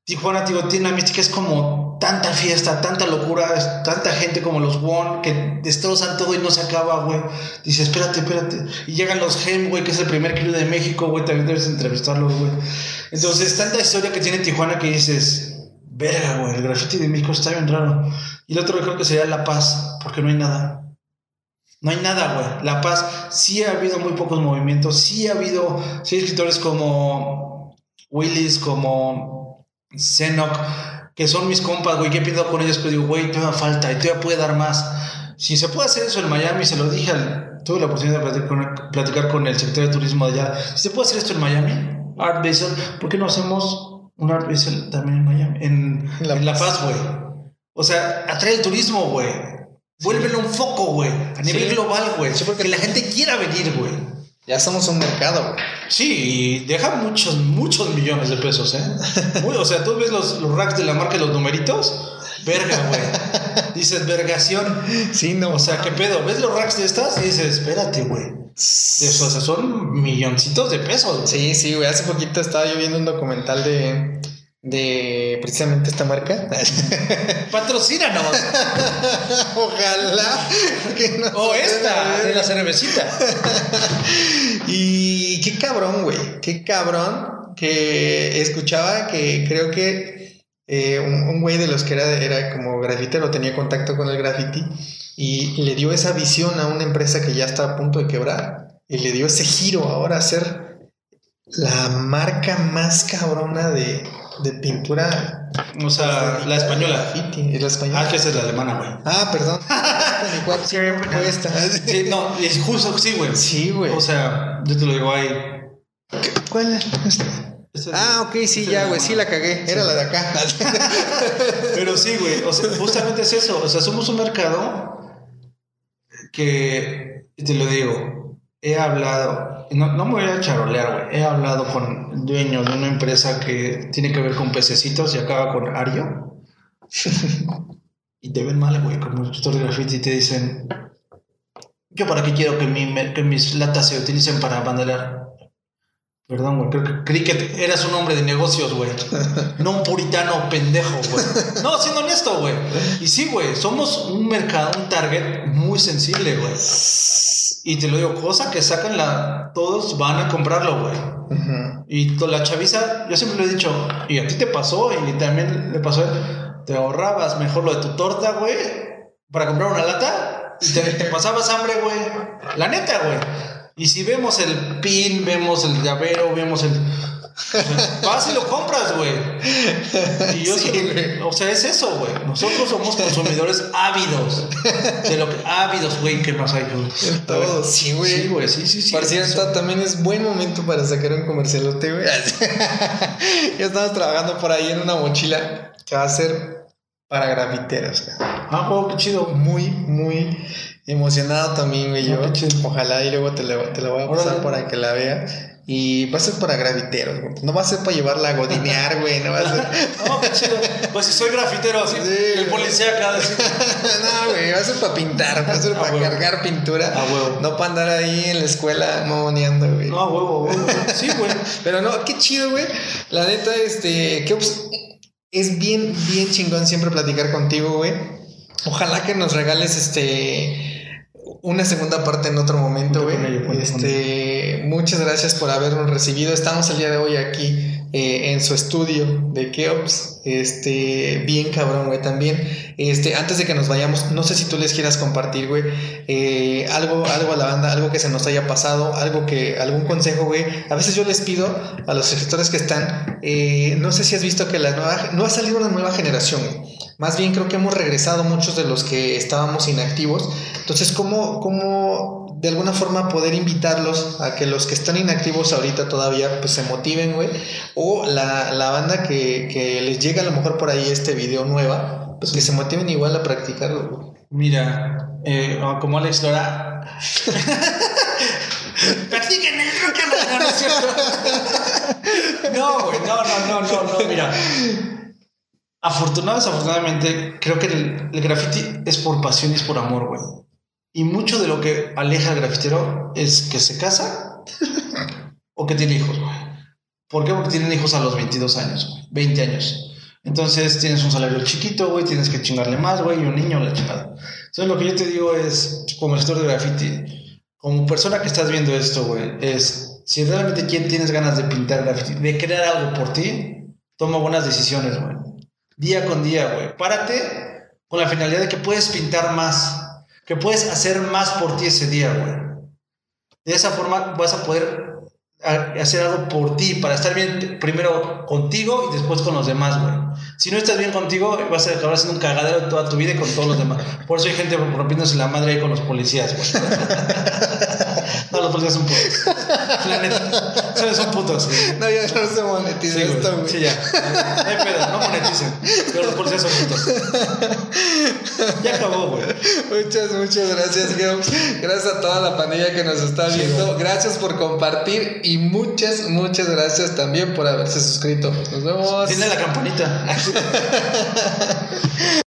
Tijuana, digo, tiene una mística, es como tanta fiesta, tanta locura, tanta gente como los One que destrozan todo y no se acaba, güey. Dice, espérate, espérate. Y llegan los Gem, güey, que es el primer crew de México, güey, también debes entrevistarlos, güey. Entonces, tanta historia que tiene Tijuana que dices, verga, güey, el graffiti de México está bien raro. Y el otro creo que sería La Paz, porque no hay nada. No hay nada, güey. La Paz, sí ha habido muy pocos movimientos, sí ha habido, sí escritores como Willis, como Zenok, que son mis compas, güey, ¿qué pido con ellos? Pues digo, güey, todavía falta y todavía puede dar más. Si se puede hacer eso en Miami, se lo dije, tuve la oportunidad de platicar con, el secretario de turismo de allá. Si se puede hacer esto en Miami, Art Basel, ¿por qué no hacemos un Art Basel también en Miami? En La, Paz, güey. O sea, atrae el turismo, güey. Vuélvelo un foco, güey. A nivel global, güey. porque que la gente quiera venir, güey. Ya somos un mercado, güey. Sí, y deja muchos, muchos millones de pesos, ¿eh? o sea, tú ves los, los racks de la marca y los numeritos. Verga, güey. Dices, vergación. Sí, no. O sea, ¿qué pedo? ¿Ves los racks de estas? Y dices, espérate, güey. O sea, son milloncitos de pesos. Sí, sí, güey. Hace poquito estaba yo viendo un documental de de precisamente esta marca. Patrocínanos. Ojalá. o esta, de la cervecita. y qué cabrón, güey. Qué cabrón que escuchaba que creo que eh, un, güey de los que era, era como grafitero tenía contacto con el graffiti y le dio esa visión a una empresa que ya está a punto de quebrar y le dio ese giro ahora a ser la marca más cabrona de, de pintura. O sea, la española. es la española. Ah, que esa es la alemana, güey. Ah, perdón. sí, no, es justo, sí, güey. Sí, güey. O sea, yo te lo digo ahí. ¿Cuál es? Ah, ok, sí, ya, güey, sí la cagué. Era la de acá. Pero sí, güey. O sea, justamente es eso. O sea, somos un mercado que, te lo digo, he hablado no, no me voy a charolear, güey. He hablado con el dueño de una empresa que tiene que ver con pececitos y acaba con Ario. y te ven mal, güey, como escritor de graffiti y te dicen: Yo, ¿para qué quiero que, mi, que mis latas se utilicen para banderar? Perdón, güey, creo que creí que eras un hombre de negocios, güey. No un puritano pendejo, güey. No, siendo honesto, güey. Y sí, güey, somos un mercado, un target muy sensible, güey. Y te lo digo, cosa que sacan la. Todos van a comprarlo, güey. Y la chaviza, yo siempre lo he dicho, y a ti te pasó, y también le pasó, te ahorrabas mejor lo de tu torta, güey, para comprar una lata, y te, te pasabas hambre, güey. La neta, güey. Y si vemos el pin, vemos el llavero, vemos el Vas y lo compras, güey. Y yo o sea, es eso, güey. Nosotros somos consumidores ávidos. De lo que ávidos, güey, ¿qué más hay? Todo, sí, güey. Sí, güey, sí, sí, sí. Por cierto, también es buen momento para sacar un comercialote, güey. ya estamos trabajando por ahí en una mochila que va a ser para grafiteros. Ah, oh, qué chido. Muy, muy emocionado también, güey. Yo, ojalá y luego te lo, te lo voy a pasar para que la veas. Y va a ser para grafiteros, güey. No va a ser para llevarla a godinear, güey. No va a ser. no, qué chido. Pues si soy grafitero, así. el policía acá. no, güey. Va a ser para pintar. Va a ser para cargar pintura. A huevo. No para andar ahí en la escuela moneando, güey. No, a huevo, huevo. Sí, güey. Pero no, qué chido, güey. La neta, este. Que es bien, bien chingón siempre platicar contigo, güey. Ojalá que nos regales este una segunda parte en otro momento, güey. Este, muchas gracias por habernos recibido. Estamos el día de hoy aquí eh, en su estudio de Keops. Este, bien cabrón, güey, también. Este, antes de que nos vayamos, no sé si tú les quieras compartir, güey, eh, algo, algo a la banda, algo que se nos haya pasado, algo que, algún consejo, güey. A veces yo les pido a los escritores que están, eh, no sé si has visto que la nueva, no ha salido una nueva generación, más bien creo que hemos regresado muchos de los que estábamos inactivos. Entonces, ¿cómo, cómo de alguna forma poder invitarlos a que los que están inactivos ahorita todavía pues se motiven, güey? O la, la banda que, que, les llega a lo mejor por ahí este video nueva, pues que se motiven igual a practicarlo, güey. Mira, eh, como Alex Lora... Practiquen el rock no, no es cierto. No, güey, no, no, no, no, no, mira. Afortunadamente, desafortunadamente, creo que el, el graffiti es por pasión y es por amor, güey. Y mucho de lo que aleja al grafitero es que se casa o que tiene hijos, güey. ¿Por qué? Porque tienen hijos a los 22 años, güey, 20 años. Entonces tienes un salario chiquito, güey, tienes que chingarle más, güey, y un niño la chingada. Entonces lo que yo te digo es, como escritor de graffiti, como persona que estás viendo esto, güey, es, si realmente tienes ganas de pintar graffiti, de crear algo por ti, toma buenas decisiones, güey día con día, güey. Párate con la finalidad de que puedes pintar más, que puedes hacer más por ti ese día, güey. De esa forma vas a poder hacer algo por ti, para estar bien primero contigo y después con los demás, güey. Si no estás bien contigo, vas a acabar siendo un cagadero toda tu vida y con todos los demás. Por eso hay gente rompiéndose la madre ahí con los policías, güey. los policías son putos. La neta. Son putos, güey. No, ya no se monetiza esto, güey. Sí, ya. No hay pedo, no moneticen. Pero los policías son putos. Ya acabó, güey. Muchas, muchas gracias, Geops. Gracias a toda la pandilla que nos está viendo. gracias por compartir y muchas, muchas gracias también por haberse suscrito. Nos vemos. Tiene la campanita.